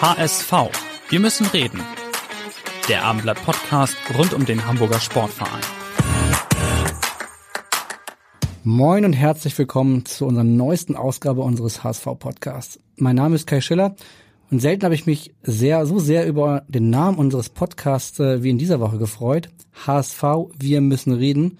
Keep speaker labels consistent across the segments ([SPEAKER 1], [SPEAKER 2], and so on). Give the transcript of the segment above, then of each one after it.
[SPEAKER 1] HSV. Wir müssen reden. Der Abendblatt Podcast rund um den Hamburger Sportverein.
[SPEAKER 2] Moin und herzlich willkommen zu unserer neuesten Ausgabe unseres HSV Podcasts. Mein Name ist Kai Schiller und selten habe ich mich sehr, so sehr über den Namen unseres Podcasts äh, wie in dieser Woche gefreut. HSV, wir müssen reden.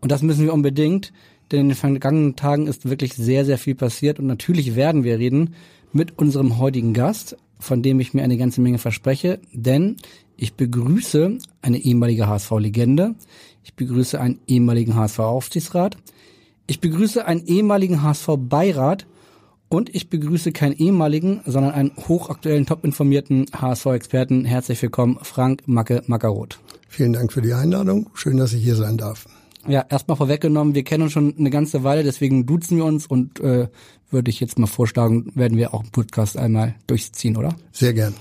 [SPEAKER 2] Und das müssen wir unbedingt, denn in den vergangenen Tagen ist wirklich sehr, sehr viel passiert und natürlich werden wir reden mit unserem heutigen Gast von dem ich mir eine ganze Menge verspreche, denn ich begrüße eine ehemalige HSV-Legende, ich begrüße einen ehemaligen HSV-Aufsichtsrat, ich begrüße einen ehemaligen HSV-Beirat und ich begrüße keinen ehemaligen, sondern einen hochaktuellen, top-informierten HSV-Experten. Herzlich willkommen, Frank Macke Mackeroth.
[SPEAKER 3] Vielen Dank für die Einladung. Schön, dass ich hier sein darf.
[SPEAKER 2] Ja, erstmal vorweggenommen, wir kennen uns schon eine ganze Weile, deswegen duzen wir uns und äh, würde ich jetzt mal vorschlagen, werden wir auch einen Podcast einmal durchziehen, oder?
[SPEAKER 3] Sehr gern.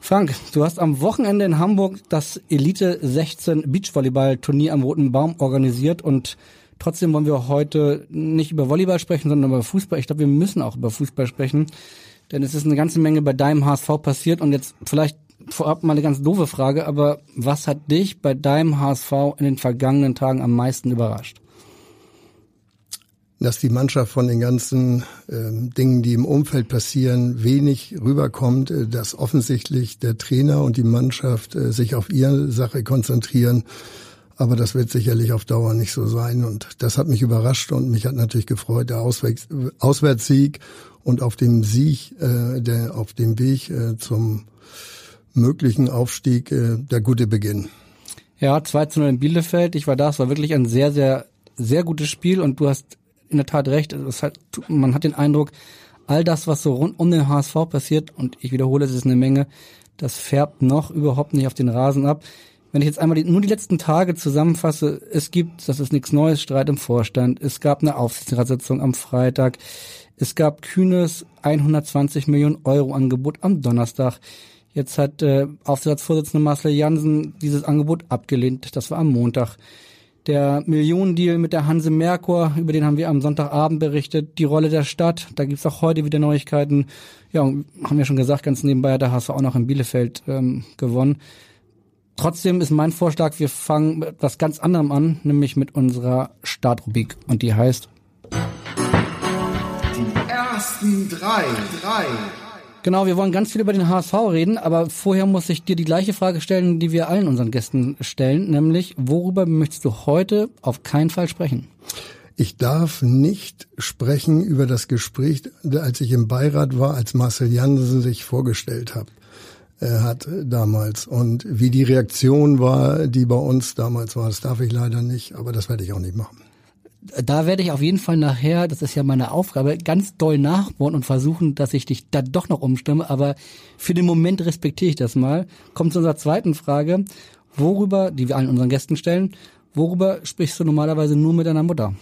[SPEAKER 2] Frank, du hast am Wochenende in Hamburg das Elite 16 Beachvolleyball Turnier am Roten Baum organisiert und trotzdem wollen wir heute nicht über Volleyball sprechen, sondern über Fußball. Ich glaube, wir müssen auch über Fußball sprechen, denn es ist eine ganze Menge bei deinem HSV passiert und jetzt vielleicht vorab mal eine ganz doofe Frage, aber was hat dich bei deinem HSV in den vergangenen Tagen am meisten überrascht?
[SPEAKER 3] Dass die Mannschaft von den ganzen äh, Dingen, die im Umfeld passieren, wenig rüberkommt, äh, dass offensichtlich der Trainer und die Mannschaft äh, sich auf ihre Sache konzentrieren. Aber das wird sicherlich auf Dauer nicht so sein. Und das hat mich überrascht und mich hat natürlich gefreut, der Auswärts Auswärtssieg und auf dem Sieg, äh, der auf dem Weg äh, zum möglichen Aufstieg äh, der gute Beginn.
[SPEAKER 2] Ja, 2 zu 0 in Bielefeld. Ich war da, es war wirklich ein sehr, sehr, sehr gutes Spiel und du hast in der Tat recht. Hat, man hat den Eindruck, all das, was so rund um den HSV passiert, und ich wiederhole, es ist eine Menge, das färbt noch überhaupt nicht auf den Rasen ab. Wenn ich jetzt einmal die, nur die letzten Tage zusammenfasse, es gibt, das ist nichts Neues, Streit im Vorstand, es gab eine Aufsichtsratssitzung am Freitag, es gab kühnes 120 Millionen Euro Angebot am Donnerstag. Jetzt hat äh, Aufsichtsratsvorsitzende Marcel Jansen dieses Angebot abgelehnt. Das war am Montag. Der Millionendeal mit der Hanse Merkur, über den haben wir am Sonntagabend berichtet. Die Rolle der Stadt, da gibt's auch heute wieder Neuigkeiten. Ja, haben wir schon gesagt, ganz nebenbei hat der HSV auch noch in Bielefeld ähm, gewonnen. Trotzdem ist mein Vorschlag, wir fangen mit etwas ganz anderem an, nämlich mit unserer Startrubrik. Und die heißt
[SPEAKER 4] Die ersten drei, drei.
[SPEAKER 2] Genau, wir wollen ganz viel über den HSV reden, aber vorher muss ich dir die gleiche Frage stellen, die wir allen unseren Gästen stellen, nämlich worüber möchtest du heute auf keinen Fall sprechen?
[SPEAKER 3] Ich darf nicht sprechen über das Gespräch, als ich im Beirat war, als Marcel Jansen sich vorgestellt hat, äh, hat damals. Und wie die Reaktion war, die bei uns damals war, das darf ich leider nicht, aber das werde ich auch nicht machen
[SPEAKER 2] da werde ich auf jeden Fall nachher, das ist ja meine Aufgabe, ganz doll nachbohren und versuchen, dass ich dich da doch noch umstimme. Aber für den Moment respektiere ich das mal. Kommt zu unserer zweiten Frage. Worüber, die wir allen unseren Gästen stellen, worüber sprichst du normalerweise nur mit deiner Mutter?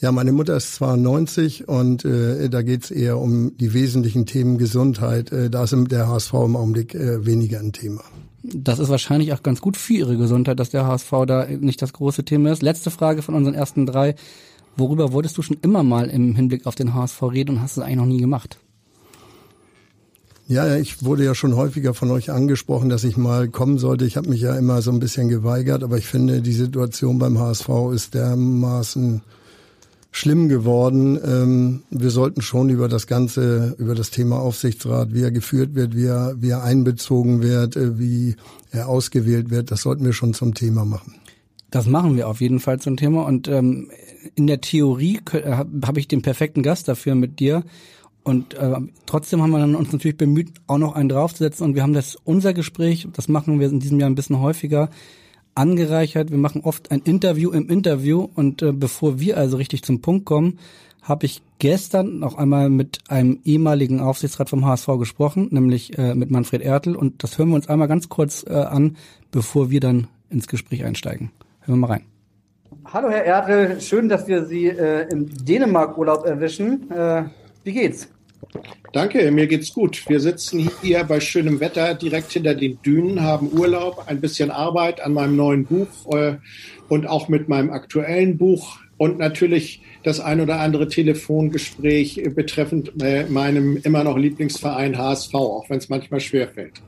[SPEAKER 3] Ja, meine Mutter ist 92 und äh, da geht's eher um die wesentlichen Themen Gesundheit. Äh, da ist der HSV im Augenblick äh, weniger ein Thema.
[SPEAKER 2] Das ist wahrscheinlich auch ganz gut für ihre Gesundheit, dass der HSV da nicht das große Thema ist. Letzte Frage von unseren ersten drei. Worüber wolltest du schon immer mal im Hinblick auf den HSV reden und hast es eigentlich noch nie gemacht?
[SPEAKER 3] Ja, ich wurde ja schon häufiger von euch angesprochen, dass ich mal kommen sollte. Ich habe mich ja immer so ein bisschen geweigert, aber ich finde, die Situation beim HSV ist dermaßen schlimm geworden. Ähm, wir sollten schon über das Ganze, über das Thema Aufsichtsrat, wie er geführt wird, wie er, wie er einbezogen wird, äh, wie er ausgewählt wird, das sollten wir schon zum Thema machen.
[SPEAKER 2] Das machen wir auf jeden Fall zum Thema. Und ähm, in der Theorie äh, habe ich den perfekten Gast dafür mit dir. Und äh, trotzdem haben wir dann uns natürlich bemüht, auch noch einen draufzusetzen. Und wir haben das unser Gespräch, das machen wir in diesem Jahr ein bisschen häufiger, angereichert. Wir machen oft ein Interview im Interview und äh, bevor wir also richtig zum Punkt kommen,
[SPEAKER 5] habe ich gestern noch einmal mit einem ehemaligen Aufsichtsrat vom HSV gesprochen, nämlich äh, mit Manfred Ertel. Und das hören wir uns einmal ganz kurz äh, an, bevor wir dann ins Gespräch einsteigen. Hören wir mal rein.
[SPEAKER 2] Hallo Herr Ertel, schön, dass wir Sie äh, im Dänemark-Urlaub erwischen. Äh, wie geht's?
[SPEAKER 6] Danke, mir geht's gut. Wir sitzen hier bei schönem Wetter direkt hinter den Dünen, haben Urlaub, ein bisschen Arbeit an meinem neuen Buch äh, und auch mit meinem aktuellen Buch und natürlich das ein oder andere Telefongespräch betreffend äh, meinem immer noch Lieblingsverein HSV, auch wenn es manchmal schwerfällt.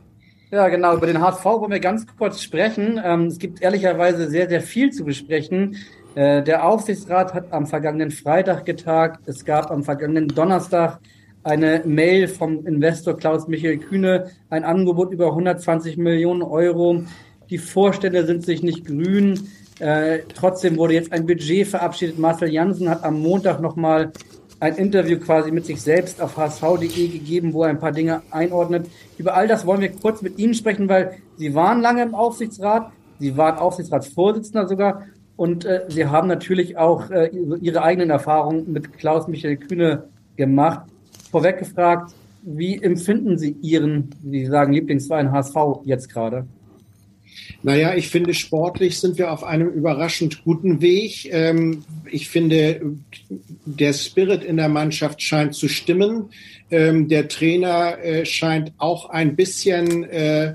[SPEAKER 2] Ja, genau. Über den HSV wollen wir ganz kurz sprechen. Ähm, es gibt ehrlicherweise sehr, sehr viel zu besprechen. Äh, der Aufsichtsrat hat am vergangenen Freitag getagt. Es gab am vergangenen Donnerstag eine Mail vom Investor Klaus Michael Kühne, ein Angebot über 120 Millionen Euro. Die Vorstände sind sich nicht grün. Äh, trotzdem wurde jetzt ein Budget verabschiedet. Marcel Janssen hat am Montag nochmal ein Interview quasi mit sich selbst auf hsv.de gegeben, wo er ein paar Dinge einordnet. Über all das wollen wir kurz mit Ihnen sprechen, weil Sie waren lange im Aufsichtsrat, Sie waren Aufsichtsratsvorsitzender sogar und äh, Sie haben natürlich auch äh, Ihre eigenen Erfahrungen mit Klaus Michael Kühne gemacht. Vorweg gefragt, wie empfinden Sie Ihren, wie Sie sagen, Lieblingsverein HSV jetzt gerade?
[SPEAKER 6] Naja, ich finde, sportlich sind wir auf einem überraschend guten Weg. Ähm, ich finde, der Spirit in der Mannschaft scheint zu stimmen. Ähm, der Trainer äh, scheint auch ein bisschen äh,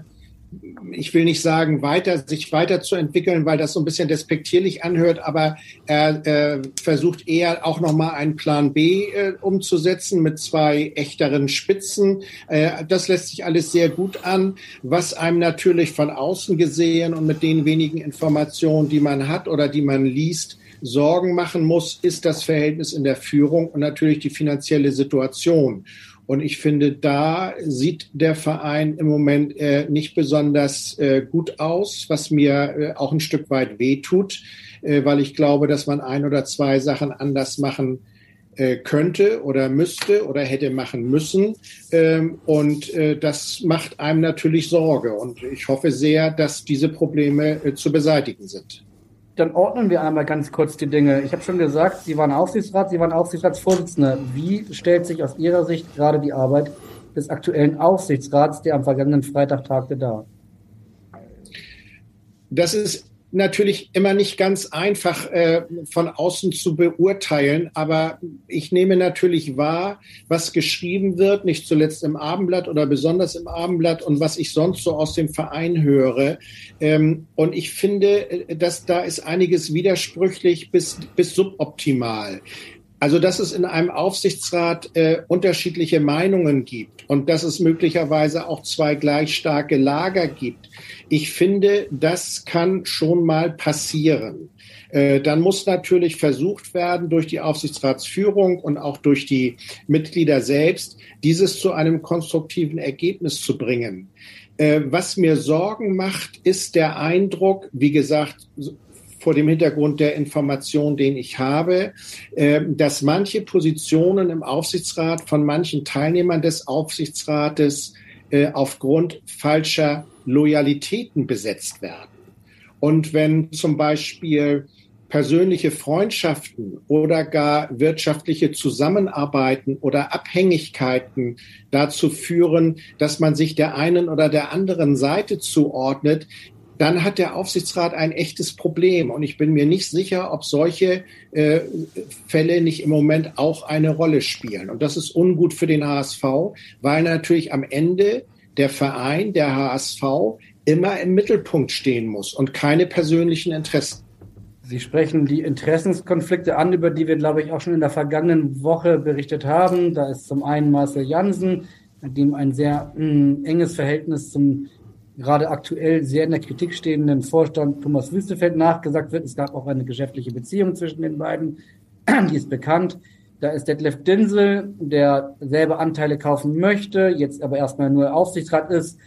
[SPEAKER 6] ich will nicht sagen, weiter, sich weiterzuentwickeln, weil das so ein bisschen despektierlich anhört, aber er äh, versucht eher auch nochmal einen Plan B äh, umzusetzen mit zwei echteren Spitzen. Äh, das lässt sich alles sehr gut an, was einem natürlich von außen gesehen und mit den wenigen Informationen, die man hat oder die man liest, Sorgen machen muss, ist das Verhältnis in der Führung und natürlich die finanzielle Situation. Und ich finde, da sieht der Verein im Moment äh, nicht besonders äh, gut aus, was mir äh, auch ein Stück weit wehtut, äh, weil ich glaube, dass man ein oder zwei Sachen anders machen äh, könnte oder müsste oder hätte machen müssen. Ähm, und äh, das macht einem natürlich Sorge. Und ich hoffe sehr, dass diese Probleme äh, zu beseitigen sind
[SPEAKER 2] dann ordnen wir einmal ganz kurz die Dinge. Ich habe schon gesagt, Sie waren Aufsichtsrat, Sie waren Aufsichtsratsvorsitzender. Wie stellt sich aus Ihrer Sicht gerade die Arbeit des aktuellen Aufsichtsrats, der am vergangenen Freitag tagte, dar?
[SPEAKER 6] Das ist natürlich immer nicht ganz einfach äh, von außen zu beurteilen, aber ich nehme natürlich wahr, was geschrieben wird, nicht zuletzt im Abendblatt oder besonders im Abendblatt und was ich sonst so aus dem Verein höre. Ähm, und ich finde, äh, dass da ist einiges widersprüchlich bis, bis suboptimal. Also, dass es in einem Aufsichtsrat äh, unterschiedliche Meinungen gibt und dass es möglicherweise auch zwei gleich starke Lager gibt. Ich finde, das kann schon mal passieren. Äh, dann muss natürlich versucht werden, durch die Aufsichtsratsführung und auch durch die Mitglieder selbst, dieses zu einem konstruktiven Ergebnis zu bringen. Äh, was mir Sorgen macht, ist der Eindruck, wie gesagt, vor dem Hintergrund der Information, den ich habe, äh, dass manche Positionen im Aufsichtsrat von manchen Teilnehmern des Aufsichtsrates äh, aufgrund falscher Loyalitäten besetzt werden. Und wenn zum Beispiel persönliche Freundschaften oder gar wirtschaftliche Zusammenarbeiten oder Abhängigkeiten dazu führen, dass man sich der einen oder der anderen Seite zuordnet, dann hat der Aufsichtsrat ein echtes Problem. Und ich bin mir nicht sicher, ob solche äh, Fälle nicht im Moment auch eine Rolle spielen. Und das ist ungut für den HSV, weil natürlich am Ende der Verein, der HSV, immer im Mittelpunkt stehen muss und keine persönlichen Interessen.
[SPEAKER 2] Sie sprechen die Interessenskonflikte an, über die wir, glaube ich, auch schon in der vergangenen Woche berichtet haben. Da ist zum einen Marcel Jansen, mit dem ein sehr mh, hm, enges Verhältnis zum gerade aktuell sehr in der Kritik stehenden Vorstand Thomas Wüstefeld nachgesagt wird. Es gab auch eine geschäftliche Beziehung zwischen den beiden, die ist bekannt. Da ist Detlef Dinsel, der selber Anteile kaufen möchte, jetzt aber erstmal nur Aufsichtsrat ist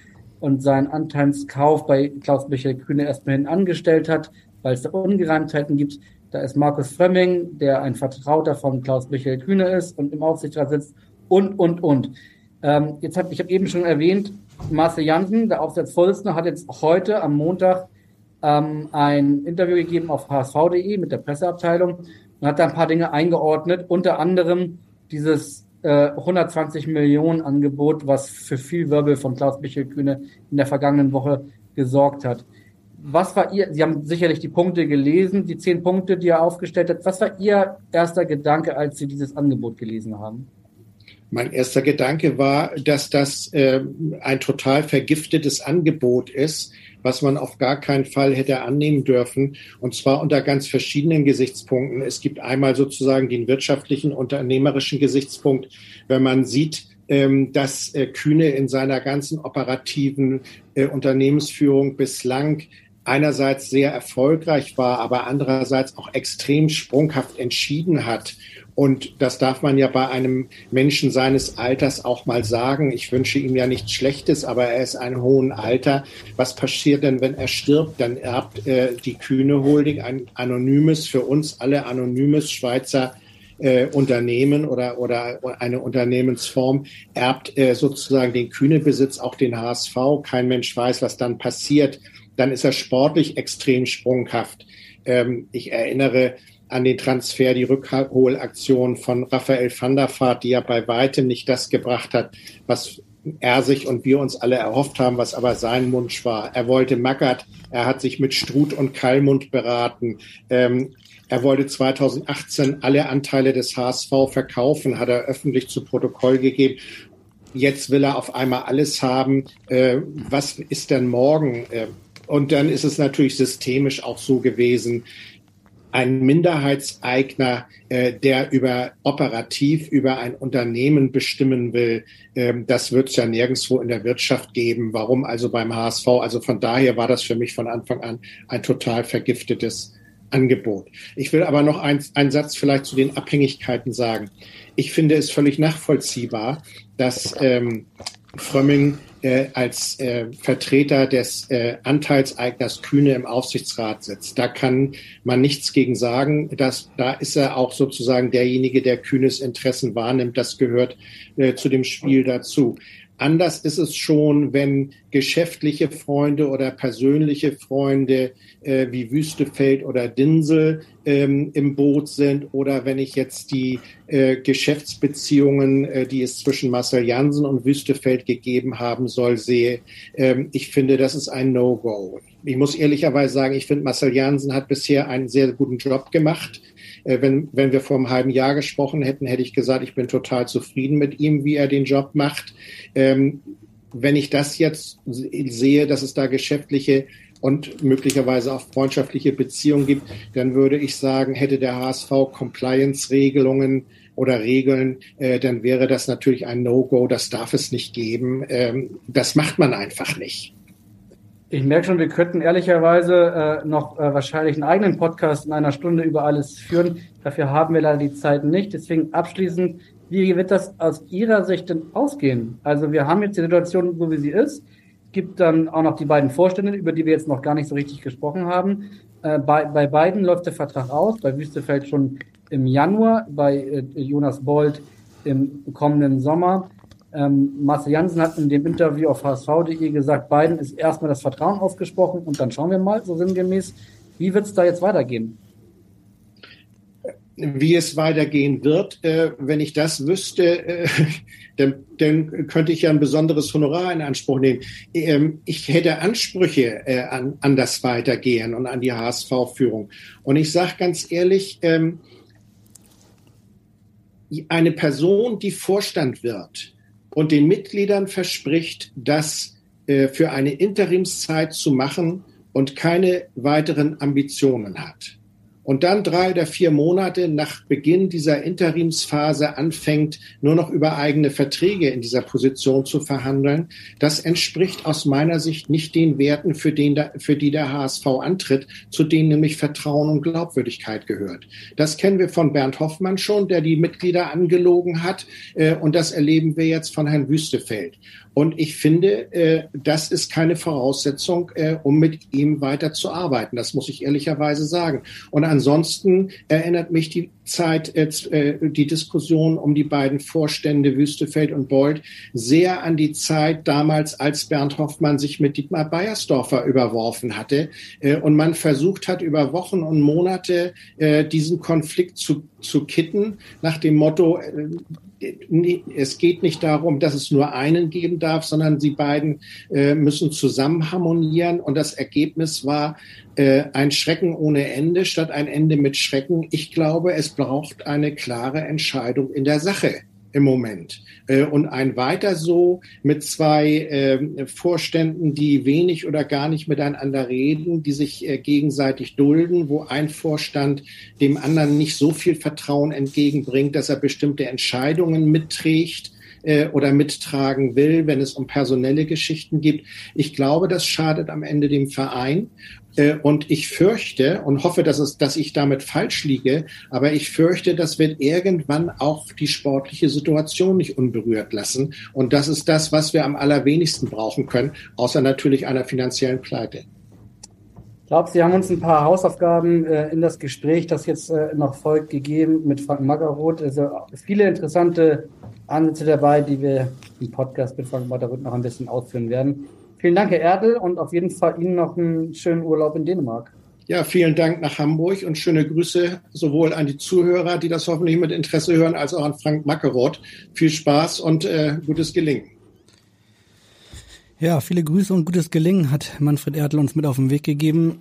[SPEAKER 2] und seinen Anteilskauf bei Klaus Michael Kühne erstmal angestellt hat, weil es da Ungereimtheiten gibt. Da ist Markus Frömming, der ein Vertrauter von Klaus Michael Kühne ist und im Aufsichtsrat sitzt und, und, und. Ähm, jetzt hab, ich habe eben schon erwähnt, Marcel Jansen, der Aufsichtsvorsitzende, hat jetzt heute am Montag ähm, ein Interview gegeben auf hsv.de mit der Presseabteilung und hat da ein paar Dinge eingeordnet, unter anderem dieses äh, 120 Millionen Angebot, was für viel Wirbel von Klaus Michael Kühne in der vergangenen Woche gesorgt hat. Was war Ihr, Sie haben sicherlich die Punkte gelesen, die zehn Punkte, die er aufgestellt hat. Was war Ihr erster Gedanke, als Sie dieses Angebot gelesen haben?
[SPEAKER 6] Mein erster Gedanke war, dass das äh, ein total vergiftetes Angebot ist, was man auf gar keinen Fall hätte annehmen dürfen. Und zwar unter ganz verschiedenen Gesichtspunkten. Es gibt einmal sozusagen den wirtschaftlichen, unternehmerischen Gesichtspunkt, wenn man sieht, ähm, dass äh, Kühne in seiner ganzen operativen äh, Unternehmensführung bislang einerseits sehr erfolgreich war, aber andererseits auch extrem sprunghaft entschieden hat und das darf man ja bei einem Menschen seines Alters auch mal sagen. Ich wünsche ihm ja nichts Schlechtes, aber er ist ein hohen Alter. Was passiert denn, wenn er stirbt? Dann erbt äh, die Kühne Holding ein anonymes, für uns alle anonymes Schweizer äh, Unternehmen oder, oder eine Unternehmensform, erbt äh, sozusagen den Kühne-Besitz, auch den HSV. Kein Mensch weiß, was dann passiert. Dann ist er sportlich extrem sprunghaft. Ähm, ich erinnere an den Transfer, die Rückholaktion von Raphael van der Vaart, die ja bei weitem nicht das gebracht hat, was er sich und wir uns alle erhofft haben, was aber sein Wunsch war. Er wollte Magath, er hat sich mit Struth und Kallmund beraten. Ähm, er wollte 2018 alle Anteile des HSV verkaufen, hat er öffentlich zu Protokoll gegeben. Jetzt will er auf einmal alles haben. Äh, was ist denn morgen? Äh, und dann ist es natürlich systemisch auch so gewesen, ein Minderheitseigner, äh, der über operativ über ein Unternehmen bestimmen will, ähm, das wird es ja nirgendwo in der Wirtschaft geben. Warum also beim HSV? Also von daher war das für mich von Anfang an ein total vergiftetes Angebot. Ich will aber noch ein, einen Satz vielleicht zu den Abhängigkeiten sagen. Ich finde es völlig nachvollziehbar, dass ähm, Frömming äh, als äh, Vertreter des äh, Anteilseigners Kühne im Aufsichtsrat sitzt. Da kann man nichts gegen sagen. Dass, da ist er auch sozusagen derjenige, der Kühnes Interessen wahrnimmt. Das gehört äh, zu dem Spiel dazu. Anders ist es schon, wenn geschäftliche Freunde oder persönliche Freunde äh, wie Wüstefeld oder Dinsel ähm, im Boot sind oder wenn ich jetzt die äh, Geschäftsbeziehungen, äh, die es zwischen Marcel Jansen und Wüstefeld gegeben haben soll, sehe. Ähm, ich finde, das ist ein No-Go. Ich muss ehrlicherweise sagen, ich finde, Marcel Jansen hat bisher einen sehr guten Job gemacht. Äh, wenn, wenn wir vor einem halben Jahr gesprochen hätten, hätte ich gesagt, ich bin total zufrieden mit ihm, wie er den Job macht. Ähm, wenn ich das jetzt sehe, dass es da geschäftliche und möglicherweise auch freundschaftliche Beziehungen gibt, dann würde ich sagen, hätte der HSV Compliance-Regelungen oder Regeln, äh, dann wäre das natürlich ein No-Go. Das darf es nicht geben. Ähm, das macht man einfach nicht.
[SPEAKER 2] Ich merke schon, wir könnten ehrlicherweise äh, noch äh, wahrscheinlich einen eigenen Podcast in einer Stunde über alles führen. Dafür haben wir leider die Zeit nicht. Deswegen abschließend, wie wird das aus Ihrer Sicht denn ausgehen? Also wir haben jetzt die Situation, so wie sie ist. Es gibt dann auch noch die beiden Vorstände, über die wir jetzt noch gar nicht so richtig gesprochen haben. Äh, bei, bei beiden läuft der Vertrag aus, bei Wüstefeld schon im Januar, bei äh, Jonas Bold im kommenden Sommer. Ähm, Marcel Janssen hat in dem Interview auf hsv.de gesagt, beiden ist erstmal das Vertrauen ausgesprochen und dann schauen wir mal, so sinngemäß, wie wird es da jetzt weitergehen?
[SPEAKER 6] Wie es weitergehen wird, äh, wenn ich das wüsste, äh, dann, dann, könnte ich ja ein besonderes Honorar in Anspruch nehmen. Ähm, ich hätte Ansprüche äh, an, an das Weitergehen und an die HSV-Führung. Und ich sage ganz ehrlich, ähm, eine Person, die Vorstand wird, und den Mitgliedern verspricht, das äh, für eine Interimszeit zu machen und keine weiteren Ambitionen hat und dann drei oder vier Monate nach Beginn dieser Interimsphase anfängt, nur noch über eigene Verträge in dieser Position zu verhandeln, das entspricht aus meiner Sicht nicht den Werten, für, den, für die der HSV antritt, zu denen nämlich Vertrauen und Glaubwürdigkeit gehört. Das kennen wir von Bernd Hoffmann schon, der die Mitglieder angelogen hat, äh, und das erleben wir jetzt von Herrn Wüstefeld. Und ich finde, äh, das ist keine Voraussetzung, äh, um mit ihm weiter zu arbeiten. Das muss ich ehrlicherweise sagen. Und ansonsten erinnert mich die Zeit äh, die Diskussion um die beiden Vorstände Wüstefeld und Bold sehr an die Zeit damals, als Bernd Hoffmann sich mit Dietmar Beiersdorfer überworfen hatte äh, und man versucht hat, über Wochen und Monate äh, diesen Konflikt zu, zu kitten, nach dem Motto, äh, es geht nicht darum, dass es nur einen geben darf, sondern sie beiden äh, müssen zusammen harmonieren. Und das Ergebnis war äh, ein Schrecken ohne Ende statt ein Ende mit Schrecken. Ich glaube, es braucht eine klare Entscheidung in der Sache im Moment. Äh, und ein weiter so mit zwei äh, Vorständen, die wenig oder gar nicht miteinander reden, die sich äh, gegenseitig dulden, wo ein Vorstand dem anderen nicht so viel Vertrauen entgegenbringt, dass er bestimmte Entscheidungen mitträgt äh, oder mittragen will, wenn es um personelle Geschichten geht. Ich glaube, das schadet am Ende dem Verein. Äh, und ich fürchte und hoffe, dass, es, dass ich damit falsch liege, aber ich fürchte, das wird irgendwann auch die sportliche Situation nicht unberührt lassen. Und das ist das, was wir am allerwenigsten brauchen können, außer natürlich einer finanziellen Pleite.
[SPEAKER 7] Ich glaube, Sie haben uns ein paar Hausaufgaben äh, in das Gespräch, das jetzt äh, noch folgt, gegeben mit Frank Magaroth. Also viele interessante Ansätze dabei, die wir im Podcast mit Frank Magaroth noch ein bisschen ausführen werden. Vielen Dank, Herr Erdl, und auf jeden Fall Ihnen noch einen schönen Urlaub in Dänemark.
[SPEAKER 6] Ja, vielen Dank nach Hamburg und schöne Grüße sowohl an die Zuhörer, die das hoffentlich mit Interesse hören, als auch an Frank Mackeroth. Viel Spaß und äh, gutes Gelingen.
[SPEAKER 2] Ja, viele Grüße und gutes Gelingen hat Manfred Erdl uns mit auf den Weg gegeben.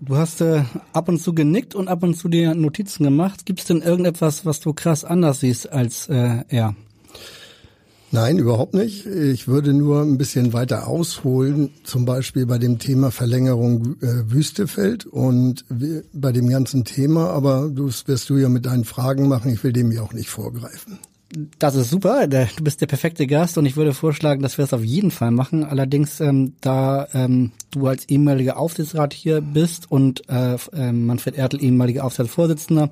[SPEAKER 2] Du hast äh, ab und zu genickt und ab und zu dir Notizen gemacht. Gibt es denn irgendetwas, was du krass anders siehst als äh, er?
[SPEAKER 3] Nein, überhaupt nicht. Ich würde nur ein bisschen weiter ausholen, zum Beispiel bei dem Thema Verlängerung äh, Wüstefeld und bei dem ganzen Thema, aber das wirst du ja mit deinen Fragen machen, ich will dem ja auch nicht vorgreifen.
[SPEAKER 2] Das ist super, du bist der perfekte Gast und ich würde vorschlagen, dass wir es auf jeden Fall machen. Allerdings, ähm, da ähm, du als ehemaliger Aufsichtsrat hier bist und äh, äh, Manfred Ertel ehemaliger Aufsichtsratsvorsitzender,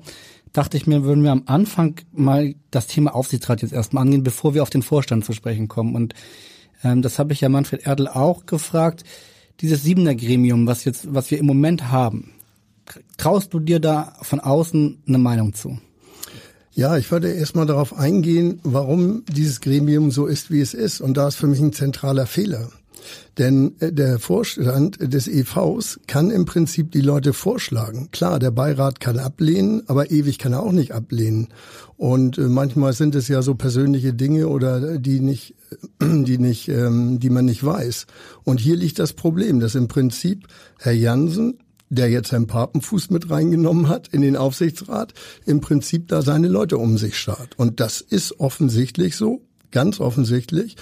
[SPEAKER 2] dachte ich mir, würden wir am Anfang mal das Thema Aufsichtsrat jetzt erstmal angehen, bevor wir auf den Vorstand zu sprechen kommen. Und ähm, das habe ich ja Manfred Erdl auch gefragt. Dieses Siebener Gremium, was jetzt, was wir im Moment haben, traust du dir da von außen eine Meinung zu?
[SPEAKER 3] Ja, ich würde erstmal darauf eingehen, warum dieses Gremium so ist, wie es ist. Und da ist für mich ein zentraler Fehler. Denn äh, der Vorstand des EVs kann im Prinzip die Leute vorschlagen. Klar, der Beirat kann ablehnen, aber ewig kann er auch nicht ablehnen. Und äh, manchmal sind es ja so persönliche Dinge oder die nicht, die nicht, ähm, die man nicht weiß. Und hier liegt das Problem, dass im Prinzip Herr Jansen der jetzt Herrn Papenfuß mit reingenommen hat in den Aufsichtsrat, im Prinzip da seine Leute um sich schart. Und das ist offensichtlich so, ganz offensichtlich.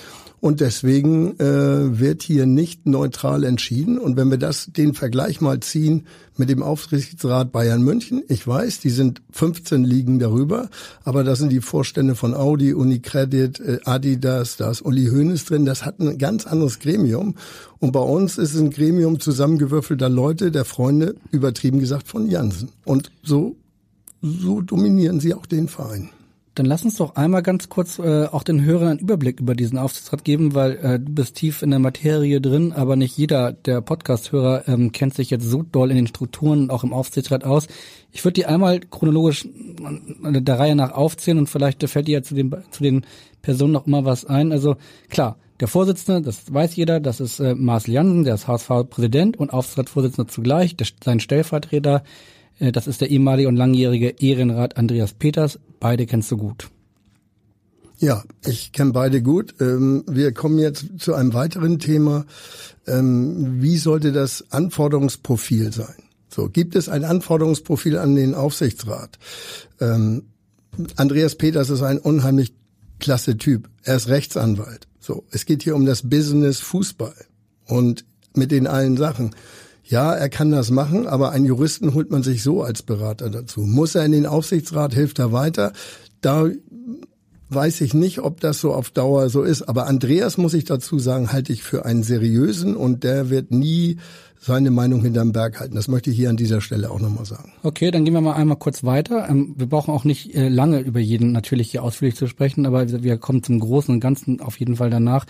[SPEAKER 3] Und deswegen äh, wird hier nicht neutral entschieden. Und wenn wir das den Vergleich mal ziehen mit dem Aufsichtsrat Bayern München, ich weiß, die sind 15 Ligen darüber, aber das sind die Vorstände von Audi, Unicredit, äh, Adidas, da ist Uli Hoeneß drin, das hat ein ganz anderes Gremium. Und bei uns ist es ein Gremium zusammengewürfelter Leute, der Freunde, übertrieben gesagt, von Jansen. Und so, so dominieren sie auch den Verein.
[SPEAKER 2] Dann lass uns doch einmal ganz kurz äh, auch den Hörern einen Überblick über diesen Aufsichtsrat geben, weil äh, du bist tief in der Materie drin, aber nicht jeder der Podcast-Hörer ähm, kennt sich jetzt so doll in den Strukturen und auch im Aufsichtsrat aus. Ich würde die einmal chronologisch äh, der Reihe nach aufzählen und vielleicht fällt dir ja zu den, zu den Personen noch immer was ein. Also klar, der Vorsitzende, das weiß jeder, das ist äh, Marcel Jansen, der ist HSV-Präsident und Aufsichtsratsvorsitzender zugleich, der, sein Stellvertreter äh, das ist der ehemalige und langjährige Ehrenrat Andreas Peters. Beide kennst du gut.
[SPEAKER 3] Ja, ich kenne beide gut. Ähm, wir kommen jetzt zu einem weiteren Thema. Ähm, wie sollte das Anforderungsprofil sein? So, gibt es ein Anforderungsprofil an den Aufsichtsrat? Ähm, Andreas Peters ist ein unheimlich klasse Typ. Er ist Rechtsanwalt. So, es geht hier um das Business Fußball und mit den allen Sachen. Ja, er kann das machen, aber einen Juristen holt man sich so als Berater dazu. Muss er in den Aufsichtsrat, hilft er weiter? Da weiß ich nicht, ob das so auf Dauer so ist. Aber Andreas, muss ich dazu sagen, halte ich für einen seriösen und der wird nie seine Meinung hinterm Berg halten. Das möchte ich hier an dieser Stelle auch nochmal sagen.
[SPEAKER 2] Okay, dann gehen wir mal einmal kurz weiter. Ähm, wir brauchen auch nicht äh, lange über jeden natürlich hier ausführlich zu sprechen, aber wir kommen zum Großen und Ganzen auf jeden Fall danach.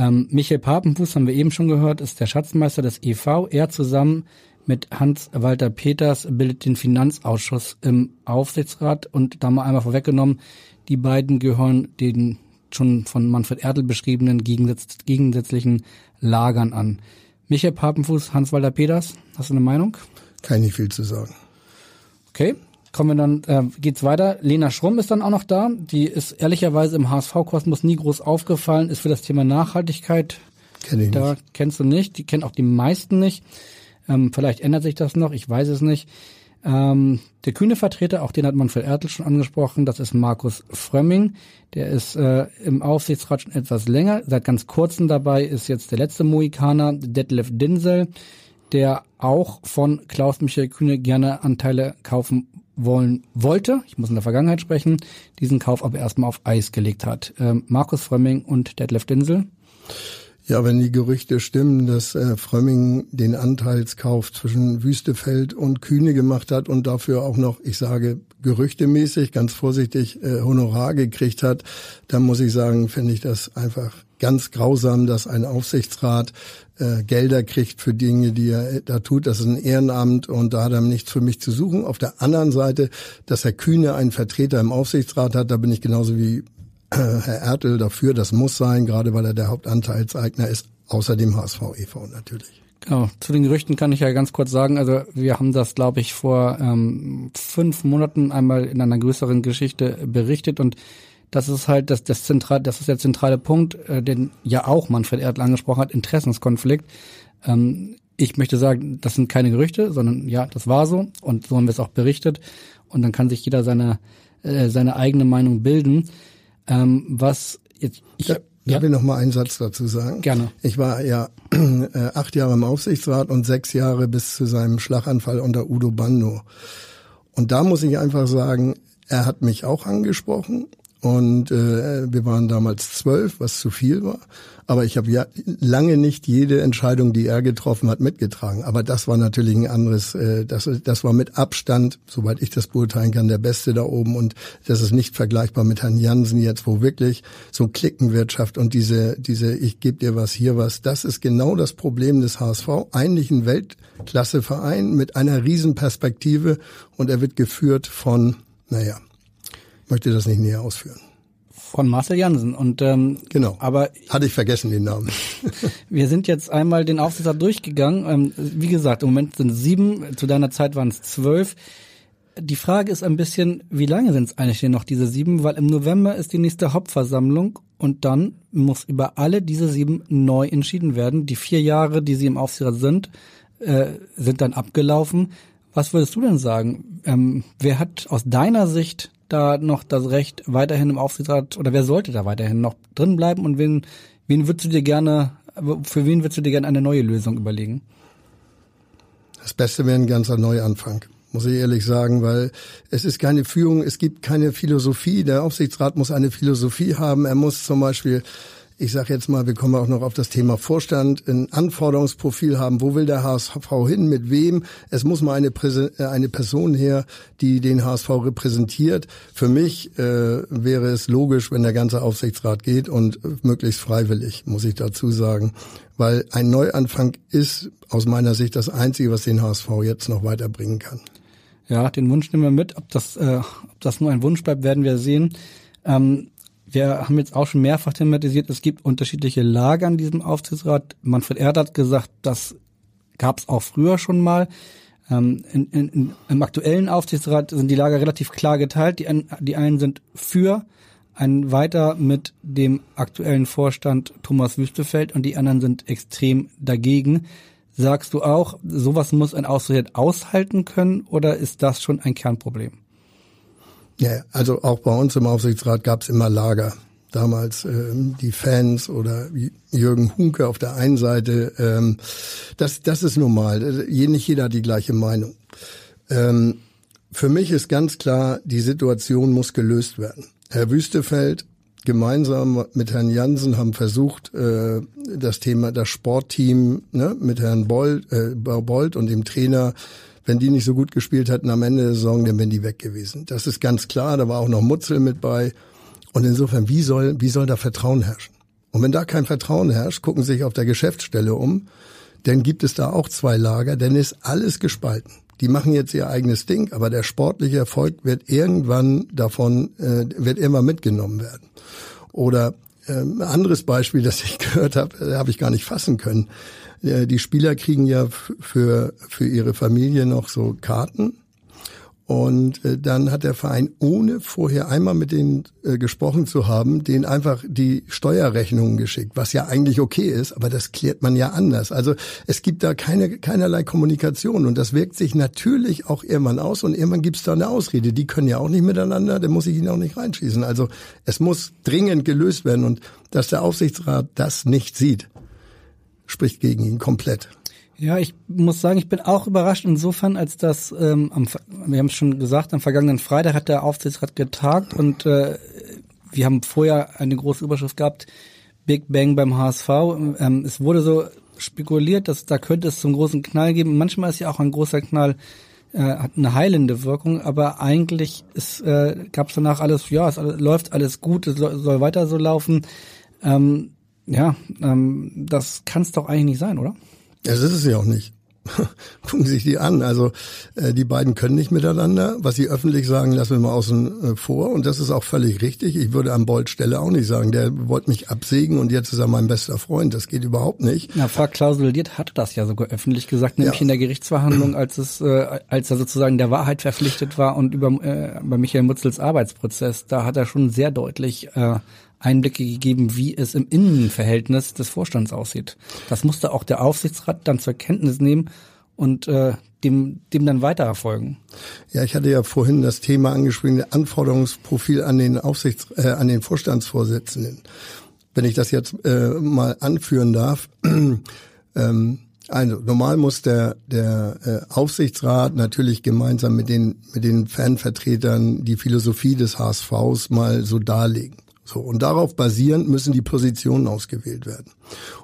[SPEAKER 2] Ähm, Michael Papenfuß haben wir eben schon gehört, ist der Schatzmeister des EV. Er zusammen mit Hans-Walter Peters bildet den Finanzausschuss im Aufsichtsrat und da mal einmal vorweggenommen, die beiden gehören den schon von Manfred Erdl beschriebenen gegensätz gegensätzlichen Lagern an. Michael Papenfuß, Hans-Walter Peters, hast du eine Meinung?
[SPEAKER 3] Kann nicht viel zu sagen.
[SPEAKER 2] Okay, kommen wir dann, äh, geht's weiter. Lena Schrumm ist dann auch noch da. Die ist ehrlicherweise im HSV-Kosmos nie groß aufgefallen, ist für das Thema Nachhaltigkeit.
[SPEAKER 3] Kenn ich
[SPEAKER 2] da
[SPEAKER 3] nicht.
[SPEAKER 2] kennst du nicht. Die kennen auch die meisten nicht. Ähm, vielleicht ändert sich das noch, ich weiß es nicht. Ähm, der kühne Vertreter, auch den hat Manfred Ertl schon angesprochen, das ist Markus Frömming. Der ist äh, im Aufsichtsrat schon etwas länger. Seit ganz kurzem dabei ist jetzt der letzte Mohikaner, Detlef Dinsel, der auch von Klaus-Michael Kühne gerne Anteile kaufen wollen wollte. Ich muss in der Vergangenheit sprechen. Diesen Kauf aber erstmal auf Eis gelegt hat. Ähm, Markus Frömming und Detlef Dinsel.
[SPEAKER 3] Ja, wenn die Gerüchte stimmen, dass äh, Frömming den Anteilskauf zwischen Wüstefeld und Kühne gemacht hat und dafür auch noch, ich sage gerüchtemäßig, ganz vorsichtig, äh, Honorar gekriegt hat, dann muss ich sagen, finde ich das einfach ganz grausam, dass ein Aufsichtsrat äh, Gelder kriegt für Dinge, die er da tut. Das ist ein Ehrenamt und da hat er nichts für mich zu suchen. Auf der anderen Seite, dass Herr Kühne einen Vertreter im Aufsichtsrat hat, da bin ich genauso wie Herr Ertel dafür, das muss sein, gerade weil er der Hauptanteilseigner ist, außer dem HSV e.V. natürlich.
[SPEAKER 2] Genau, zu den Gerüchten kann ich ja ganz kurz sagen, also wir haben das, glaube ich, vor ähm, fünf Monaten einmal in einer größeren Geschichte berichtet und das ist halt das, das, zentral, das ist der zentrale Punkt, äh, den ja auch Manfred Ertel angesprochen hat, Interessenskonflikt. Ähm, ich möchte sagen, das sind keine Gerüchte, sondern ja, das war so und so haben wir es auch berichtet und dann kann sich jeder seine, äh, seine eigene Meinung bilden. Ähm, was jetzt ich,
[SPEAKER 3] ja. Darf ich noch mal einen Satz dazu sagen?
[SPEAKER 2] Gerne.
[SPEAKER 3] Ich war ja äh, acht Jahre im Aufsichtsrat und sechs Jahre bis zu seinem Schlaganfall unter Udo Bando. Und da muss ich einfach sagen, er hat mich auch angesprochen und äh, wir waren damals zwölf, was zu viel war. Aber ich habe ja lange nicht jede Entscheidung, die er getroffen hat, mitgetragen. Aber das war natürlich ein anderes, äh, das, das war mit Abstand, soweit ich das beurteilen kann, der Beste da oben. Und das ist nicht vergleichbar mit Herrn Jansen jetzt, wo wirklich so Klickenwirtschaft und diese, diese ich gebe dir was, hier was, das ist genau das Problem des HSV. Eigentlich ein Weltklasseverein mit einer Riesenperspektive und er wird geführt von, naja, möchte das nicht näher ausführen.
[SPEAKER 2] Von Marcel Jansen. Und ähm,
[SPEAKER 3] genau.
[SPEAKER 2] Aber
[SPEAKER 3] hatte ich vergessen den Namen.
[SPEAKER 2] wir sind jetzt einmal den Aufsichtsrat durchgegangen. Ähm, wie gesagt, im Moment sind es sieben. Zu deiner Zeit waren es zwölf. Die Frage ist ein bisschen, wie lange sind es eigentlich denn noch diese sieben? Weil im November ist die nächste Hauptversammlung und dann muss über alle diese sieben neu entschieden werden. Die vier Jahre, die sie im Aufsichtsrat sind, äh, sind dann abgelaufen. Was würdest du denn sagen? Ähm, wer hat aus deiner Sicht da noch das Recht, weiterhin im Aufsichtsrat oder wer sollte da weiterhin noch drin bleiben und wen, wen würdest du dir gerne, für wen würdest du dir gerne eine neue Lösung überlegen?
[SPEAKER 3] Das Beste wäre ein ganzer Neuanfang, muss ich ehrlich sagen, weil es ist keine Führung, es gibt keine Philosophie. Der Aufsichtsrat muss eine Philosophie haben. Er muss zum Beispiel ich sage jetzt mal, wir kommen auch noch auf das Thema Vorstand, ein Anforderungsprofil haben. Wo will der HSV hin? Mit wem? Es muss mal eine, äh, eine Person her, die den HSV repräsentiert. Für mich äh, wäre es logisch, wenn der ganze Aufsichtsrat geht und möglichst freiwillig, muss ich dazu sagen. Weil ein Neuanfang ist aus meiner Sicht das Einzige, was den HSV jetzt noch weiterbringen kann.
[SPEAKER 2] Ja, den Wunsch nehmen wir mit. Ob das, äh, ob das nur ein Wunsch bleibt, werden wir sehen. Ähm, wir haben jetzt auch schon mehrfach thematisiert, es gibt unterschiedliche Lager in diesem Aufsichtsrat. Manfred Erd hat gesagt, das gab es auch früher schon mal. Ähm, in, in, Im aktuellen Aufsichtsrat sind die Lager relativ klar geteilt. Die, die einen sind für ein weiter mit dem aktuellen Vorstand Thomas Wüstefeld und die anderen sind extrem dagegen. Sagst du auch, sowas muss ein Aufsichtsrat aushalten können oder ist das schon ein Kernproblem?
[SPEAKER 3] Ja, also auch bei uns im Aufsichtsrat gab es immer Lager. Damals ähm, die Fans oder Jürgen Hunke auf der einen Seite. Ähm, das, das ist normal. Nicht jeder hat die gleiche Meinung. Ähm, für mich ist ganz klar, die Situation muss gelöst werden. Herr Wüstefeld gemeinsam mit Herrn Jansen haben versucht, äh, das Thema, das Sportteam ne, mit Herrn Bold, äh, Bold und dem Trainer wenn die nicht so gut gespielt hätten am Ende der Saison, dann wären die weg gewesen. Das ist ganz klar. Da war auch noch Mutzel mit bei. Und insofern, wie soll, wie soll da Vertrauen herrschen? Und wenn da kein Vertrauen herrscht, gucken sich auf der Geschäftsstelle um, dann gibt es da auch zwei Lager, denn ist alles gespalten. Die machen jetzt ihr eigenes Ding, aber der sportliche Erfolg wird irgendwann davon, äh, wird immer mitgenommen werden. Oder äh, ein anderes Beispiel, das ich gehört habe, äh, habe ich gar nicht fassen können. Äh, die Spieler kriegen ja für, für ihre Familie noch so Karten und äh, dann hat der Verein, ohne vorher einmal mit denen äh, gesprochen zu haben, denen einfach die Steuerrechnungen geschickt, was ja eigentlich okay ist, aber das klärt man ja anders. Also es gibt da keine, keinerlei Kommunikation und das wirkt sich natürlich auch irgendwann aus und irgendwann gibt es da eine Ausrede. Die können ja auch nicht miteinander, da muss ich ihnen auch nicht reinschießen. Also es muss dringend gelöst werden und dass der Aufsichtsrat das nicht sieht, spricht gegen ihn komplett.
[SPEAKER 2] Ja, ich muss sagen, ich bin auch überrascht insofern, als das, ähm, am, wir haben es schon gesagt, am vergangenen Freitag hat der Aufsichtsrat getagt und äh, wir haben vorher eine große Überschrift gehabt, Big Bang beim HSV. Ähm, es wurde so spekuliert, dass da könnte es zum großen Knall geben. Manchmal ist ja auch ein großer Knall äh, hat eine heilende Wirkung, aber eigentlich ist, äh, gab es danach alles, ja, es läuft alles gut, es soll, soll weiter so laufen. Ähm, ja, ähm, das kann es doch eigentlich nicht sein, oder?
[SPEAKER 3] Das ist es ja auch nicht. Gucken Sie sich die an. Also äh, die beiden können nicht miteinander. Was sie öffentlich sagen, lassen wir mal außen äh, vor. Und das ist auch völlig richtig. Ich würde an Bolts Stelle auch nicht sagen, der wollte mich absägen und jetzt ist er mein bester Freund. Das geht überhaupt nicht.
[SPEAKER 2] Na, Frau Klausuliert hatte das ja sogar öffentlich gesagt, nämlich ja. in der Gerichtsverhandlung, als es, äh, als er sozusagen der Wahrheit verpflichtet war und über äh, bei Michael Mutzels Arbeitsprozess, da hat er schon sehr deutlich äh, Einblicke gegeben, wie es im Innenverhältnis des Vorstands aussieht. Das musste auch der Aufsichtsrat dann zur Kenntnis nehmen und äh, dem, dem dann weiter erfolgen.
[SPEAKER 3] Ja, ich hatte ja vorhin das Thema angesprochen, Anforderungsprofil an den Aufsichts, äh, an den Vorstandsvorsitzenden. Wenn ich das jetzt äh, mal anführen darf, ähm, also normal muss der der äh, Aufsichtsrat natürlich gemeinsam mit den mit den Fanvertretern die Philosophie des HSVs mal so darlegen. So, und darauf basierend müssen die Positionen ausgewählt werden.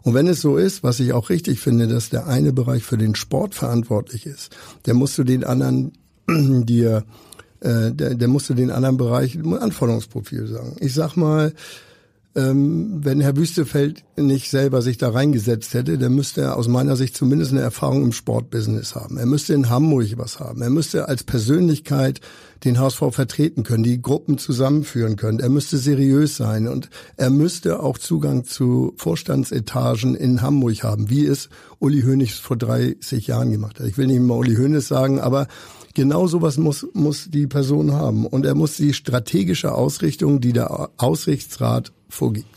[SPEAKER 3] Und wenn es so ist, was ich auch richtig finde, dass der eine Bereich für den Sport verantwortlich ist, der musst du den anderen dir, äh, der, der musst du den anderen Bereich ein Anforderungsprofil sagen. Ich sag mal, ähm, wenn Herr Wüstefeld nicht selber sich da reingesetzt hätte, dann müsste er aus meiner Sicht zumindest eine Erfahrung im Sportbusiness haben. Er müsste in Hamburg was haben. Er müsste als Persönlichkeit den HSV vertreten können, die Gruppen zusammenführen können. Er müsste seriös sein und er müsste auch Zugang zu Vorstandsetagen in Hamburg haben, wie es Uli Hoeneß vor 30 Jahren gemacht hat. Ich will nicht immer Uli Hoeneß sagen, aber Genau sowas muss, muss die Person haben. Und er muss die strategische Ausrichtung, die der Aussichtsrat vorgibt.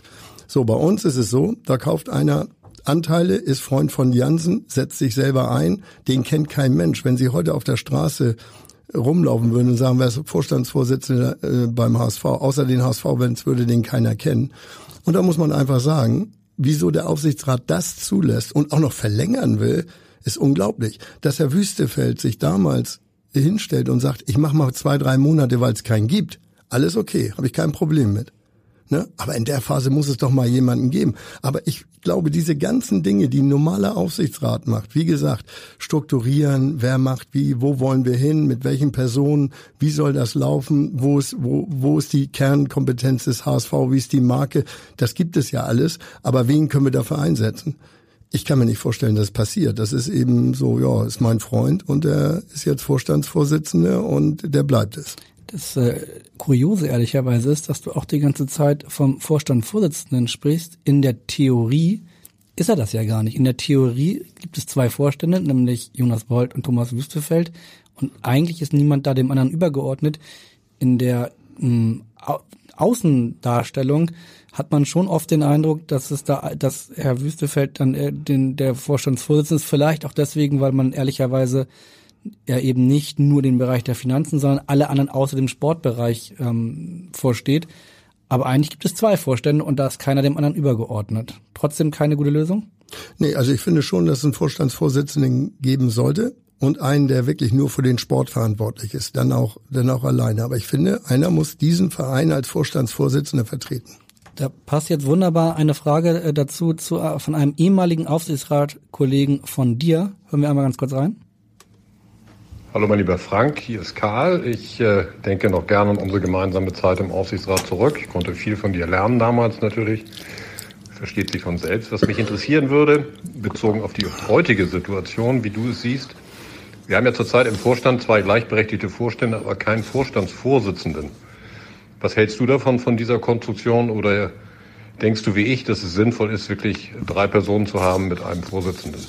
[SPEAKER 3] So, bei uns ist es so, da kauft einer Anteile, ist Freund von Jansen, setzt sich selber ein, den kennt kein Mensch. Wenn Sie heute auf der Straße rumlaufen würden und sagen, wer ist Vorstandsvorsitzender äh, beim HSV, außer den HSV, wenn es würde den keiner kennen. Und da muss man einfach sagen, wieso der Aufsichtsrat das zulässt und auch noch verlängern will, ist unglaublich. Dass Herr Wüstefeld sich damals hinstellt und sagt, ich mache mal zwei, drei Monate, weil es keinen gibt, alles okay, habe ich kein Problem mit. Ne? Aber in der Phase muss es doch mal jemanden geben. Aber ich glaube, diese ganzen Dinge, die ein normaler Aufsichtsrat macht, wie gesagt, strukturieren, wer macht wie, wo wollen wir hin, mit welchen Personen, wie soll das laufen, wo ist, wo, wo ist die Kernkompetenz des HSV, wie ist die Marke, das gibt es ja alles. Aber wen können wir dafür einsetzen? ich kann mir nicht vorstellen, dass es passiert. Das ist eben so, ja, ist mein Freund und er ist jetzt Vorstandsvorsitzender und der bleibt es.
[SPEAKER 2] Das äh, Kuriose ehrlicherweise ist, dass du auch die ganze Zeit vom Vorstandsvorsitzenden sprichst. In der Theorie ist er das ja gar nicht. In der Theorie gibt es zwei Vorstände, nämlich Jonas Bolt und Thomas Wüstefeld. Und eigentlich ist niemand da dem anderen übergeordnet. In der mh, Au Außendarstellung hat man schon oft den Eindruck, dass es da, dass Herr Wüstefeld dann äh, den, der Vorstandsvorsitzende ist, vielleicht auch deswegen, weil man ehrlicherweise ja eben nicht nur den Bereich der Finanzen, sondern alle anderen außer dem Sportbereich ähm, vorsteht. Aber eigentlich gibt es zwei Vorstände und da ist keiner dem anderen übergeordnet. Trotzdem keine gute Lösung?
[SPEAKER 3] Nee, also ich finde schon, dass es einen Vorstandsvorsitzenden geben sollte und einen, der wirklich nur für den Sport verantwortlich ist, dann auch, dann auch alleine. Aber ich finde, einer muss diesen Verein als Vorstandsvorsitzender vertreten.
[SPEAKER 2] Da passt jetzt wunderbar eine Frage äh, dazu zu, äh, von einem ehemaligen Aufsichtsratkollegen von dir. Hören wir einmal ganz kurz rein.
[SPEAKER 8] Hallo mein lieber Frank, hier ist Karl. Ich äh, denke noch gerne an unsere gemeinsame Zeit im Aufsichtsrat zurück. Ich konnte viel von dir lernen damals natürlich. versteht sich von selbst. Was mich interessieren würde, bezogen auf die heutige Situation, wie du es siehst, wir haben ja zurzeit im Vorstand zwei gleichberechtigte Vorstände, aber keinen Vorstandsvorsitzenden. Was hältst du davon, von dieser Konstruktion? Oder denkst du wie ich, dass es sinnvoll ist, wirklich drei Personen zu haben mit einem Vorsitzenden?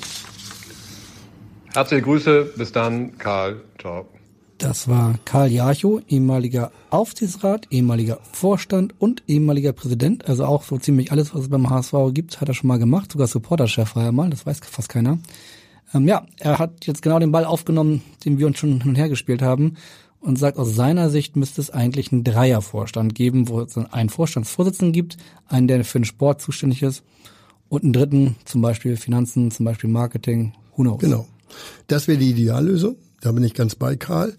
[SPEAKER 8] Herzliche Grüße, bis dann, Karl. Ciao.
[SPEAKER 2] Das war Karl Jarchow, ehemaliger Aufsichtsrat, ehemaliger Vorstand und ehemaliger Präsident. Also auch so ziemlich alles, was es beim HSV gibt, hat er schon mal gemacht. Sogar Supporterchef war er mal, das weiß fast keiner. Ähm, ja, er hat jetzt genau den Ball aufgenommen, den wir uns schon hin und her gespielt haben und sagt, aus seiner Sicht müsste es eigentlich einen Dreiervorstand geben, wo es einen Vorstandsvorsitzenden gibt, einen, der für den Sport zuständig ist und einen dritten, zum Beispiel Finanzen, zum Beispiel Marketing, who knows.
[SPEAKER 3] Genau. Das wäre die Ideallösung. Da bin ich ganz bei Karl.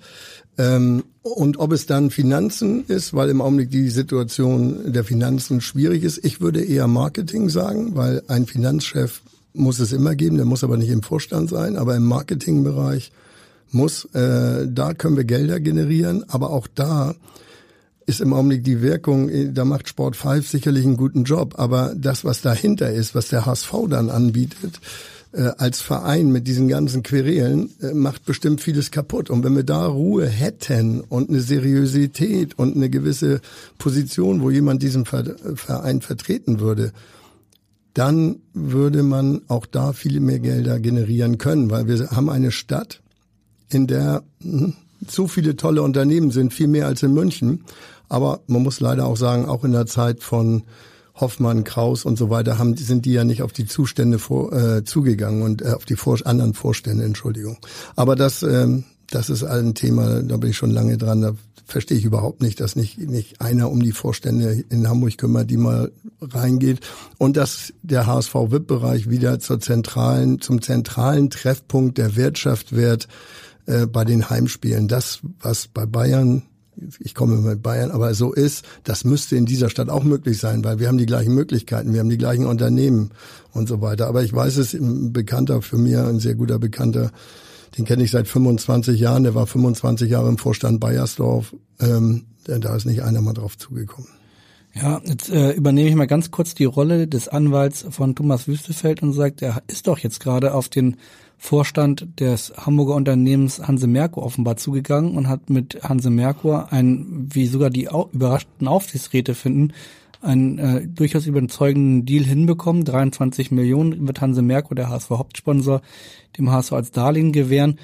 [SPEAKER 3] Ähm, und ob es dann Finanzen ist, weil im Augenblick die Situation der Finanzen schwierig ist. Ich würde eher Marketing sagen, weil ein Finanzchef muss es immer geben, der muss aber nicht im Vorstand sein, aber im Marketingbereich muss, äh, da können wir Gelder generieren, aber auch da ist im Augenblick die Wirkung, äh, da macht Sport 5 sicherlich einen guten Job, aber das, was dahinter ist, was der HSV dann anbietet, äh, als Verein mit diesen ganzen Querelen äh, macht bestimmt vieles kaputt. Und wenn wir da Ruhe hätten und eine Seriosität und eine gewisse Position, wo jemand diesen Verein vertreten würde, dann würde man auch da viele mehr Gelder generieren können, weil wir haben eine Stadt, in der hm, so viele tolle Unternehmen sind, viel mehr als in München. Aber man muss leider auch sagen, auch in der Zeit von Hoffmann, Kraus und so weiter haben, sind die ja nicht auf die Zustände vor, äh, zugegangen und äh, auf die vor, anderen Vorstände, Entschuldigung. Aber das, ähm, das ist ein Thema, da bin ich schon lange dran. Da verstehe ich überhaupt nicht, dass nicht, nicht einer um die Vorstände in Hamburg kümmert, die mal reingeht. Und dass der HSV-WIP-Bereich wieder zur zentralen, zum zentralen Treffpunkt der Wirtschaft wird äh, bei den Heimspielen. Das, was bei Bayern ich komme mit Bayern, aber so ist, das müsste in dieser Stadt auch möglich sein, weil wir haben die gleichen Möglichkeiten, wir haben die gleichen Unternehmen und so weiter. Aber ich weiß es, ein Bekannter für mir, ein sehr guter Bekannter, den kenne ich seit 25 Jahren, der war 25 Jahre im Vorstand Bayersdorf, ähm, da ist nicht einer mal drauf zugekommen.
[SPEAKER 2] Ja, jetzt äh, übernehme ich mal ganz kurz die Rolle des Anwalts von Thomas Wüstefeld und sagt, er ist doch jetzt gerade auf den Vorstand des Hamburger Unternehmens Hanse Merkur offenbar zugegangen und hat mit Hanse Merkur ein, wie sogar die überraschten Aufsichtsräte finden, einen äh, durchaus überzeugenden Deal hinbekommen. 23 Millionen wird Hanse Merkur, der HSV Hauptsponsor, dem HSV als Darlehen gewähren.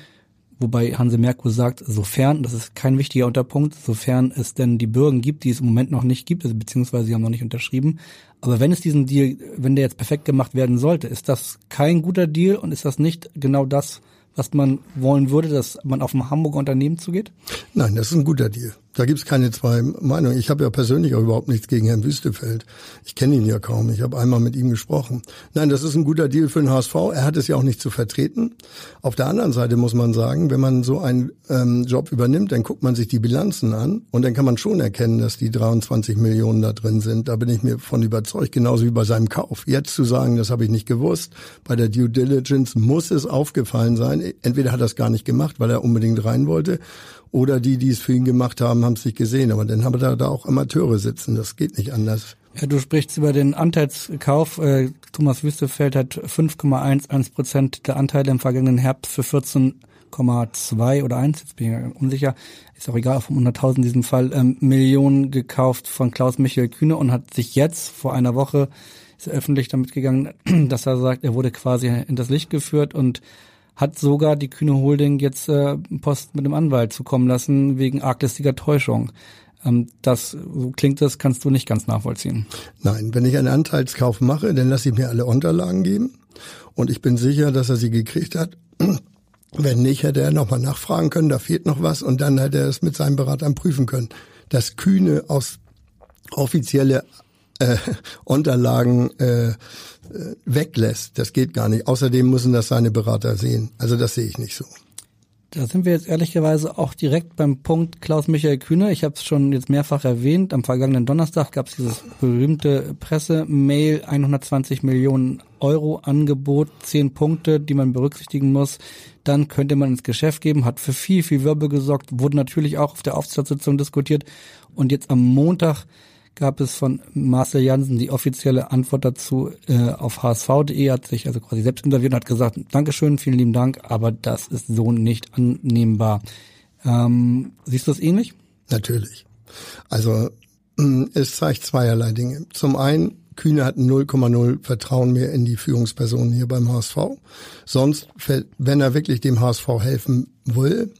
[SPEAKER 2] Wobei Hanse Merkur sagt, sofern, das ist kein wichtiger Unterpunkt, sofern es denn die Bürgen gibt, die es im Moment noch nicht gibt, also beziehungsweise sie haben noch nicht unterschrieben. Aber wenn es diesen Deal, wenn der jetzt perfekt gemacht werden sollte, ist das kein guter Deal und ist das nicht genau das, was man wollen würde, dass man auf ein Hamburger Unternehmen zugeht?
[SPEAKER 3] Nein, das ist ein guter Deal. Da gibt's keine zwei Meinungen. Ich habe ja persönlich auch überhaupt nichts gegen Herrn Wüstefeld. Ich kenne ihn ja kaum. Ich habe einmal mit ihm gesprochen. Nein, das ist ein guter Deal für den HSV. Er hat es ja auch nicht zu vertreten. Auf der anderen Seite muss man sagen, wenn man so einen ähm, Job übernimmt, dann guckt man sich die Bilanzen an und dann kann man schon erkennen, dass die 23 Millionen da drin sind. Da bin ich mir von überzeugt, genauso wie bei seinem Kauf. Jetzt zu sagen, das habe ich nicht gewusst, bei der Due Diligence muss es aufgefallen sein. Entweder hat er es gar nicht gemacht, weil er unbedingt rein wollte, oder die, die es für ihn gemacht haben, haben es nicht gesehen. Aber dann haben da, da auch Amateure sitzen. Das geht nicht anders.
[SPEAKER 2] Ja, du sprichst über den Anteilskauf. Äh, Thomas Wüstefeld hat 5,11 Prozent der Anteile im vergangenen Herbst für 14,2 oder 1, jetzt bin ich unsicher, ist auch egal, von 100.000 in diesem Fall, ähm, Millionen gekauft von Klaus Michael Kühne und hat sich jetzt vor einer Woche ist öffentlich damit gegangen, dass er sagt, er wurde quasi in das Licht geführt und hat sogar die Kühne Holding jetzt äh, Post mit dem Anwalt zukommen lassen wegen arglistiger Täuschung. Ähm, das, so klingt das, kannst du nicht ganz nachvollziehen.
[SPEAKER 3] Nein, wenn ich einen Anteilskauf mache, dann lasse ich mir alle Unterlagen geben und ich bin sicher, dass er sie gekriegt hat. Wenn nicht, hätte er nochmal nachfragen können, da fehlt noch was und dann hätte er es mit seinen Beratern prüfen können. Das Kühne aus offizielle äh, Unterlagen äh, äh, weglässt. Das geht gar nicht. Außerdem müssen das seine Berater sehen. Also das sehe ich nicht so.
[SPEAKER 2] Da sind wir jetzt ehrlicherweise auch direkt beim Punkt Klaus-Michael Kühne. Ich habe es schon jetzt mehrfach erwähnt. Am vergangenen Donnerstag gab es dieses berühmte Pressemail, 120 Millionen Euro Angebot, zehn Punkte, die man berücksichtigen muss. Dann könnte man ins Geschäft geben, hat für viel, viel Wirbel gesorgt, wurde natürlich auch auf der Aufsichtsratssitzung diskutiert. Und jetzt am Montag gab es von Marcel Jansen die offizielle Antwort dazu äh, auf hsv.de, hat sich also quasi selbst interviewt und hat gesagt, Dankeschön, vielen lieben Dank, aber das ist so nicht annehmbar. Ähm, siehst du das ähnlich?
[SPEAKER 3] Natürlich. Also es zeigt zweierlei Dinge. Zum einen, Kühne hat 0,0 Vertrauen mehr in die Führungspersonen hier beim HSV. Sonst, wenn er wirklich dem HSV helfen will,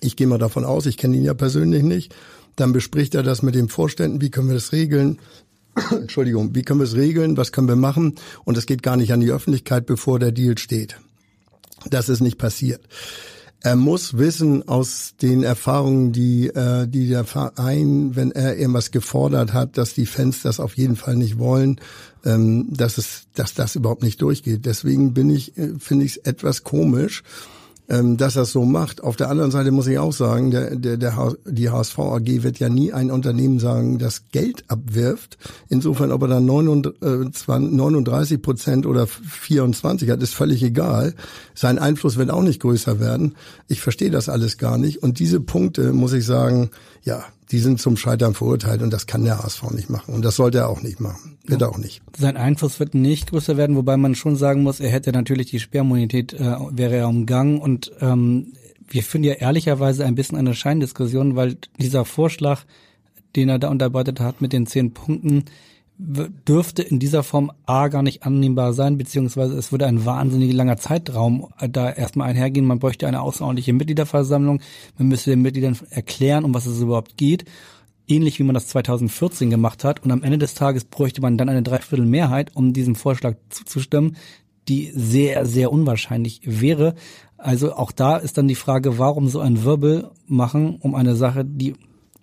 [SPEAKER 3] ich gehe mal davon aus, ich kenne ihn ja persönlich nicht, dann bespricht er das mit den Vorständen, wie können wir das regeln, Entschuldigung, wie können wir es regeln, was können wir machen und es geht gar nicht an die Öffentlichkeit, bevor der Deal steht. Das ist nicht passiert. Er muss wissen aus den Erfahrungen, die, äh, die der Verein, wenn er irgendwas gefordert hat, dass die Fans das auf jeden Fall nicht wollen, ähm, dass es, dass das überhaupt nicht durchgeht. Deswegen bin ich, äh, finde ich es etwas komisch, ähm, dass es so macht. Auf der anderen Seite muss ich auch sagen, der, der, der, die HSV AG wird ja nie ein Unternehmen sagen, das Geld abwirft. Insofern, ob er dann 39 Prozent oder 24 hat, ist völlig egal. Sein Einfluss wird auch nicht größer werden. Ich verstehe das alles gar nicht. Und diese Punkte, muss ich sagen, ja, die sind zum Scheitern verurteilt und das kann der HSV nicht machen und das sollte er auch nicht machen. Wird er auch nicht.
[SPEAKER 2] Sein Einfluss wird nicht größer werden, wobei man schon sagen muss, er hätte natürlich die Sperrmunität, äh, wäre er umgangen und ähm, wir führen ja ehrlicherweise ein bisschen eine Scheindiskussion, weil dieser Vorschlag, den er da unterbreitet hat mit den zehn Punkten, dürfte in dieser Form A gar nicht annehmbar sein, beziehungsweise es würde ein wahnsinnig langer Zeitraum da erstmal einhergehen. Man bräuchte eine außerordentliche Mitgliederversammlung. Man müsste den Mitgliedern erklären, um was es überhaupt geht. Ähnlich wie man das 2014 gemacht hat. Und am Ende des Tages bräuchte man dann eine Dreiviertelmehrheit, um diesem Vorschlag zuzustimmen, die sehr, sehr unwahrscheinlich wäre. Also auch da ist dann die Frage, warum so ein Wirbel machen um eine Sache, die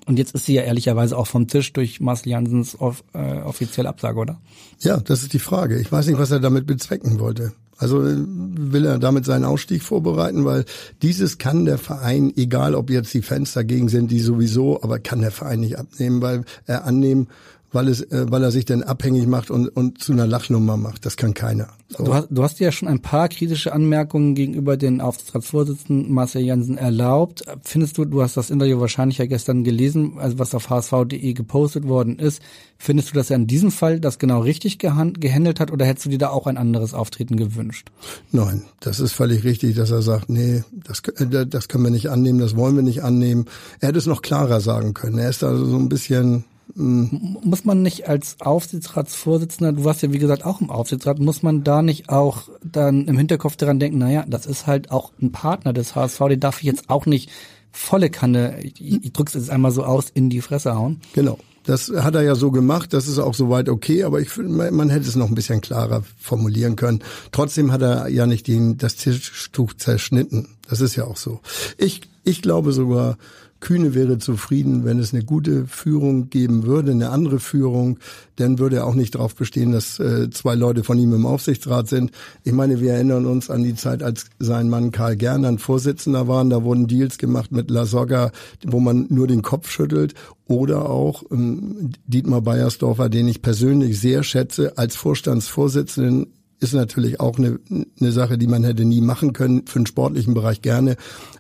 [SPEAKER 2] und jetzt ist sie ja ehrlicherweise auch vom Tisch durch Marcel Jansens off, äh, offizielle Absage, oder?
[SPEAKER 3] Ja, das ist die Frage. Ich weiß nicht, was er damit bezwecken wollte. Also äh, will er damit seinen Ausstieg vorbereiten, weil dieses kann der Verein, egal ob jetzt die Fans dagegen sind, die sowieso, aber kann der Verein nicht abnehmen, weil er annehmen, weil es, äh, weil er sich dann abhängig macht und, und zu einer Lachnummer macht. Das kann keiner.
[SPEAKER 2] So. Du, hast, du hast ja schon ein paar kritische Anmerkungen gegenüber den Aufsichtsratsvorsitzenden Marcel Jansen erlaubt. Findest du, du hast das Interview wahrscheinlich ja gestern gelesen, also was auf hsv.de gepostet worden ist. Findest du, dass er in diesem Fall das genau richtig gehandelt hat oder hättest du dir da auch ein anderes Auftreten gewünscht?
[SPEAKER 3] Nein, das ist völlig richtig, dass er sagt, nee, das, äh, das können wir nicht annehmen, das wollen wir nicht annehmen. Er hätte es noch klarer sagen können. Er ist also so ein bisschen
[SPEAKER 2] muss man nicht als Aufsichtsratsvorsitzender, du warst ja wie gesagt auch im Aufsichtsrat, muss man da nicht auch dann im Hinterkopf daran denken, naja, das ist halt auch ein Partner des HSV, den darf ich jetzt auch nicht volle Kanne, ich, ich drück's jetzt einmal so aus, in die Fresse hauen.
[SPEAKER 3] Genau. Das hat er ja so gemacht, das ist auch soweit okay, aber ich finde, man hätte es noch ein bisschen klarer formulieren können. Trotzdem hat er ja nicht den, das Tischtuch zerschnitten. Das ist ja auch so. Ich, ich glaube sogar, Kühne wäre zufrieden, wenn es eine gute Führung geben würde, eine andere Führung, dann würde er auch nicht darauf bestehen, dass äh, zwei Leute von ihm im Aufsichtsrat sind. Ich meine, wir erinnern uns an die Zeit, als sein Mann Karl Gernand Vorsitzender war. Da wurden Deals gemacht mit La Soga, wo man nur den Kopf schüttelt. Oder auch ähm, Dietmar Beiersdorfer, den ich persönlich sehr schätze, als Vorstandsvorsitzenden ist natürlich auch eine, eine Sache, die man hätte nie machen können, für den sportlichen Bereich gerne.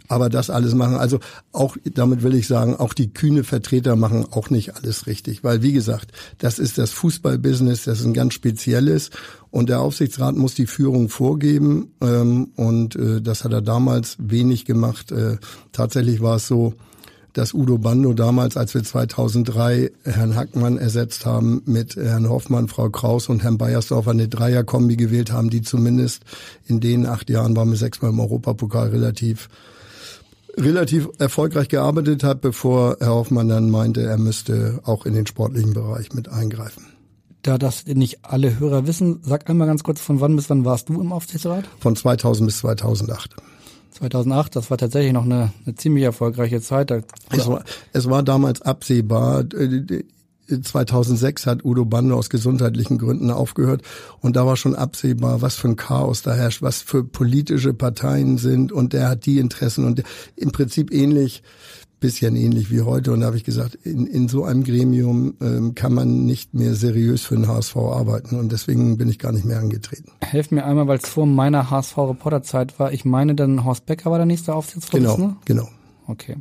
[SPEAKER 3] Aber das alles machen, also auch, damit will ich sagen, auch die kühne Vertreter machen auch nicht alles richtig. Weil, wie gesagt, das ist das Fußballbusiness, das ist ein ganz spezielles. Und der Aufsichtsrat muss die Führung vorgeben. Ähm, und äh, das hat er damals wenig gemacht. Äh, tatsächlich war es so, dass Udo Bando damals, als wir 2003 Herrn Hackmann ersetzt haben, mit Herrn Hoffmann, Frau Kraus und Herrn Beiersdorfer eine Dreierkombi gewählt haben, die zumindest in den acht Jahren waren wir sechsmal im Europapokal relativ relativ erfolgreich gearbeitet hat, bevor Herr Hoffmann dann meinte, er müsste auch in den sportlichen Bereich mit eingreifen.
[SPEAKER 2] Da das nicht alle Hörer wissen, sag einmal ganz kurz, von wann bis wann warst du im Aufsichtsrat?
[SPEAKER 3] Von 2000 bis 2008.
[SPEAKER 2] 2008, das war tatsächlich noch eine, eine ziemlich erfolgreiche Zeit.
[SPEAKER 3] Es war, es war damals absehbar. 2006 hat Udo Bande aus gesundheitlichen Gründen aufgehört und da war schon absehbar, was für ein Chaos da herrscht, was für politische Parteien sind und der hat die Interessen und im Prinzip ähnlich bisschen ähnlich wie heute. Und da habe ich gesagt, in, in so einem Gremium ähm, kann man nicht mehr seriös für den HSV arbeiten. Und deswegen bin ich gar nicht mehr angetreten.
[SPEAKER 2] Helft mir einmal, weil es vor meiner HSV-Reporterzeit war. Ich meine, dann Horst Becker war der nächste Aufsichtsvorsitzende?
[SPEAKER 3] Genau, genau.
[SPEAKER 2] Okay.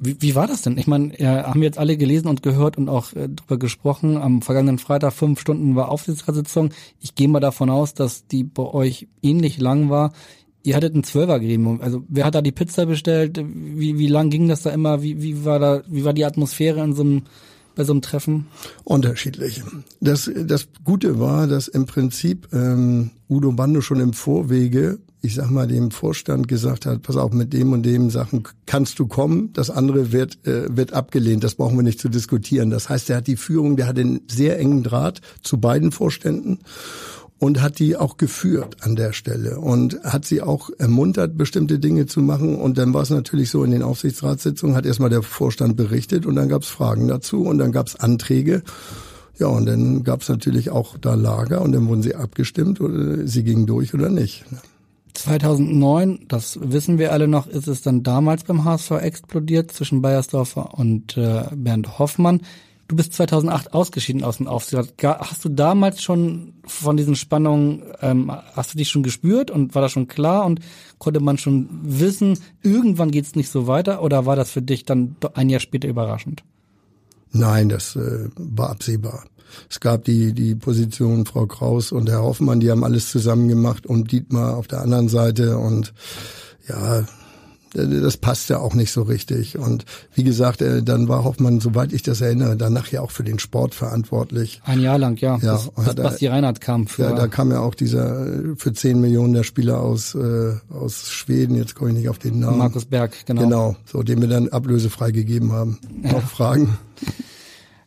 [SPEAKER 2] Wie, wie war das denn? Ich meine, ja, haben wir jetzt alle gelesen und gehört und auch äh, darüber gesprochen. Am vergangenen Freitag fünf Stunden war Aufsichtsratssitzung. Ich gehe mal davon aus, dass die bei euch ähnlich lang war. Ihr hattet ein Zwölfergremium. Also wer hat da die Pizza bestellt? Wie, wie lang ging das da immer? Wie, wie war da, wie war die Atmosphäre in so einem bei so einem Treffen?
[SPEAKER 3] Unterschiedlich. Das, das Gute war, dass im Prinzip ähm, Udo Bando schon im Vorwege ich sag mal, dem Vorstand gesagt hat, pass auf, mit dem und dem Sachen kannst du kommen, das andere wird, äh, wird abgelehnt, das brauchen wir nicht zu diskutieren. Das heißt, er hat die Führung, der hat einen sehr engen Draht zu beiden Vorständen und hat die auch geführt an der Stelle und hat sie auch ermuntert, bestimmte Dinge zu machen. Und dann war es natürlich so, in den Aufsichtsratssitzungen hat erstmal der Vorstand berichtet und dann gab es Fragen dazu und dann gab es Anträge. Ja, und dann gab es natürlich auch da Lager und dann wurden sie abgestimmt oder sie gingen durch oder nicht.
[SPEAKER 2] 2009, das wissen wir alle noch, ist es dann damals beim HSV explodiert zwischen Bayersdorfer und äh, Bernd Hoffmann. Du bist 2008 ausgeschieden aus dem Aufsichtsrat. Hast du damals schon von diesen Spannungen, ähm, hast du dich schon gespürt und war das schon klar und konnte man schon wissen, irgendwann geht's nicht so weiter oder war das für dich dann ein Jahr später überraschend?
[SPEAKER 3] Nein, das äh, war absehbar. Es gab die, die Position Frau Kraus und Herr Hoffmann, die haben alles zusammen gemacht und Dietmar auf der anderen Seite und ja, das passt ja auch nicht so richtig. Und wie gesagt, äh, dann war Hoffmann, soweit ich das erinnere, danach ja auch für den Sport verantwortlich.
[SPEAKER 2] Ein Jahr lang, ja. ja bis, bis Basti Reinhardt kam.
[SPEAKER 3] Für ja, da kam ja auch dieser äh, für 10 Millionen der Spieler aus, äh, aus Schweden, jetzt komme ich nicht auf den Namen.
[SPEAKER 2] Markus Berg, genau.
[SPEAKER 3] Genau, so den wir dann ablösefrei gegeben haben. Ja. Noch Fragen?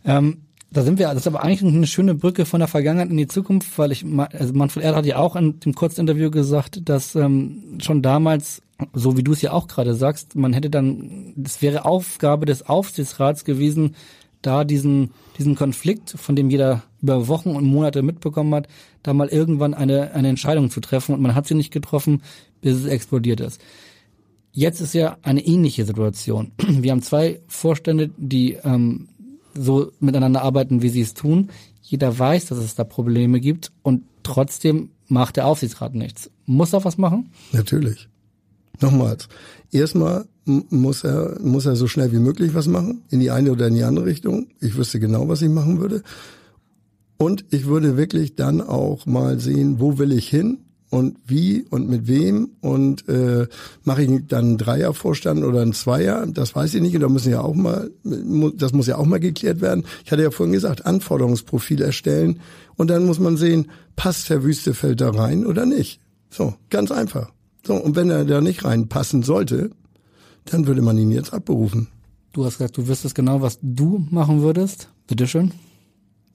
[SPEAKER 2] Ähm, da sind wir, das ist aber eigentlich eine schöne Brücke von der Vergangenheit in die Zukunft, weil ich, also Manfred Erd hat ja auch in dem Kurzinterview gesagt, dass ähm, schon damals, so wie du es ja auch gerade sagst, man hätte dann, es wäre Aufgabe des Aufsichtsrats gewesen, da diesen, diesen Konflikt, von dem jeder über Wochen und Monate mitbekommen hat, da mal irgendwann eine, eine Entscheidung zu treffen und man hat sie nicht getroffen, bis es explodiert ist. Jetzt ist ja eine ähnliche Situation. Wir haben zwei Vorstände, die ähm, so miteinander arbeiten, wie sie es tun. Jeder weiß, dass es da Probleme gibt und trotzdem macht der Aufsichtsrat nichts. Muss er was machen?
[SPEAKER 3] Natürlich. Nochmals. Erstmal muss er, muss er so schnell wie möglich was machen, in die eine oder in die andere Richtung. Ich wüsste genau, was ich machen würde. Und ich würde wirklich dann auch mal sehen, wo will ich hin? und wie und mit wem und äh, mache ich dann einen Dreiervorstand oder einen Zweier, das weiß ich nicht und da müssen ja auch mal, das muss ja auch mal geklärt werden. Ich hatte ja vorhin gesagt, Anforderungsprofil erstellen und dann muss man sehen, passt Herr Wüstefeld da rein oder nicht. So, ganz einfach. So, und wenn er da nicht reinpassen sollte, dann würde man ihn jetzt abberufen.
[SPEAKER 2] Du hast gesagt, du wüsstest genau, was du machen würdest. Bitteschön.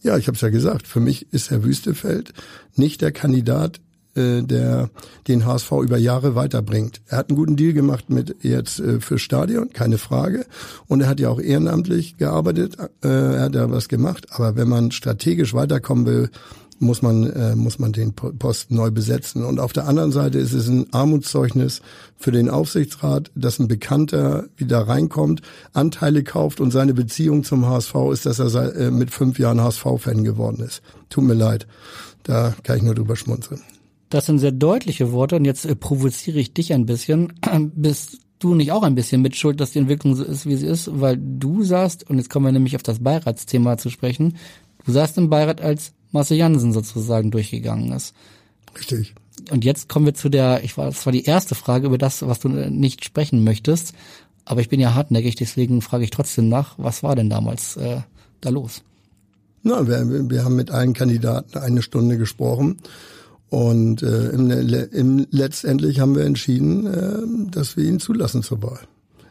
[SPEAKER 3] Ja, ich habe es ja gesagt. Für mich ist Herr Wüstefeld nicht der Kandidat äh, der den HSV über Jahre weiterbringt. Er hat einen guten Deal gemacht mit jetzt äh, für Stadion, keine Frage. Und er hat ja auch ehrenamtlich gearbeitet, äh, er hat ja was gemacht. Aber wenn man strategisch weiterkommen will, muss man äh, muss man den Posten neu besetzen. Und auf der anderen Seite ist es ein Armutszeugnis für den Aufsichtsrat, dass ein Bekannter wieder reinkommt, Anteile kauft und seine Beziehung zum HSV ist, dass er äh, mit fünf Jahren HSV-Fan geworden ist. Tut mir leid, da kann ich nur drüber schmunzeln.
[SPEAKER 2] Das sind sehr deutliche Worte und jetzt äh, provoziere ich dich ein bisschen. Bist du nicht auch ein bisschen mitschuld, dass die Entwicklung so ist, wie sie ist? Weil du saßt, und jetzt kommen wir nämlich auf das Beiratsthema zu sprechen, du saßt im Beirat, als Marcel Jansen sozusagen durchgegangen ist.
[SPEAKER 3] Richtig.
[SPEAKER 2] Und jetzt kommen wir zu der, ich war, das war die erste Frage über das, was du nicht sprechen möchtest. Aber ich bin ja hartnäckig, deswegen frage ich trotzdem nach, was war denn damals äh, da los?
[SPEAKER 3] Na, wir, wir haben mit allen Kandidaten eine Stunde gesprochen und äh, im, im, letztendlich haben wir entschieden, äh, dass wir ihn zulassen zur Wahl.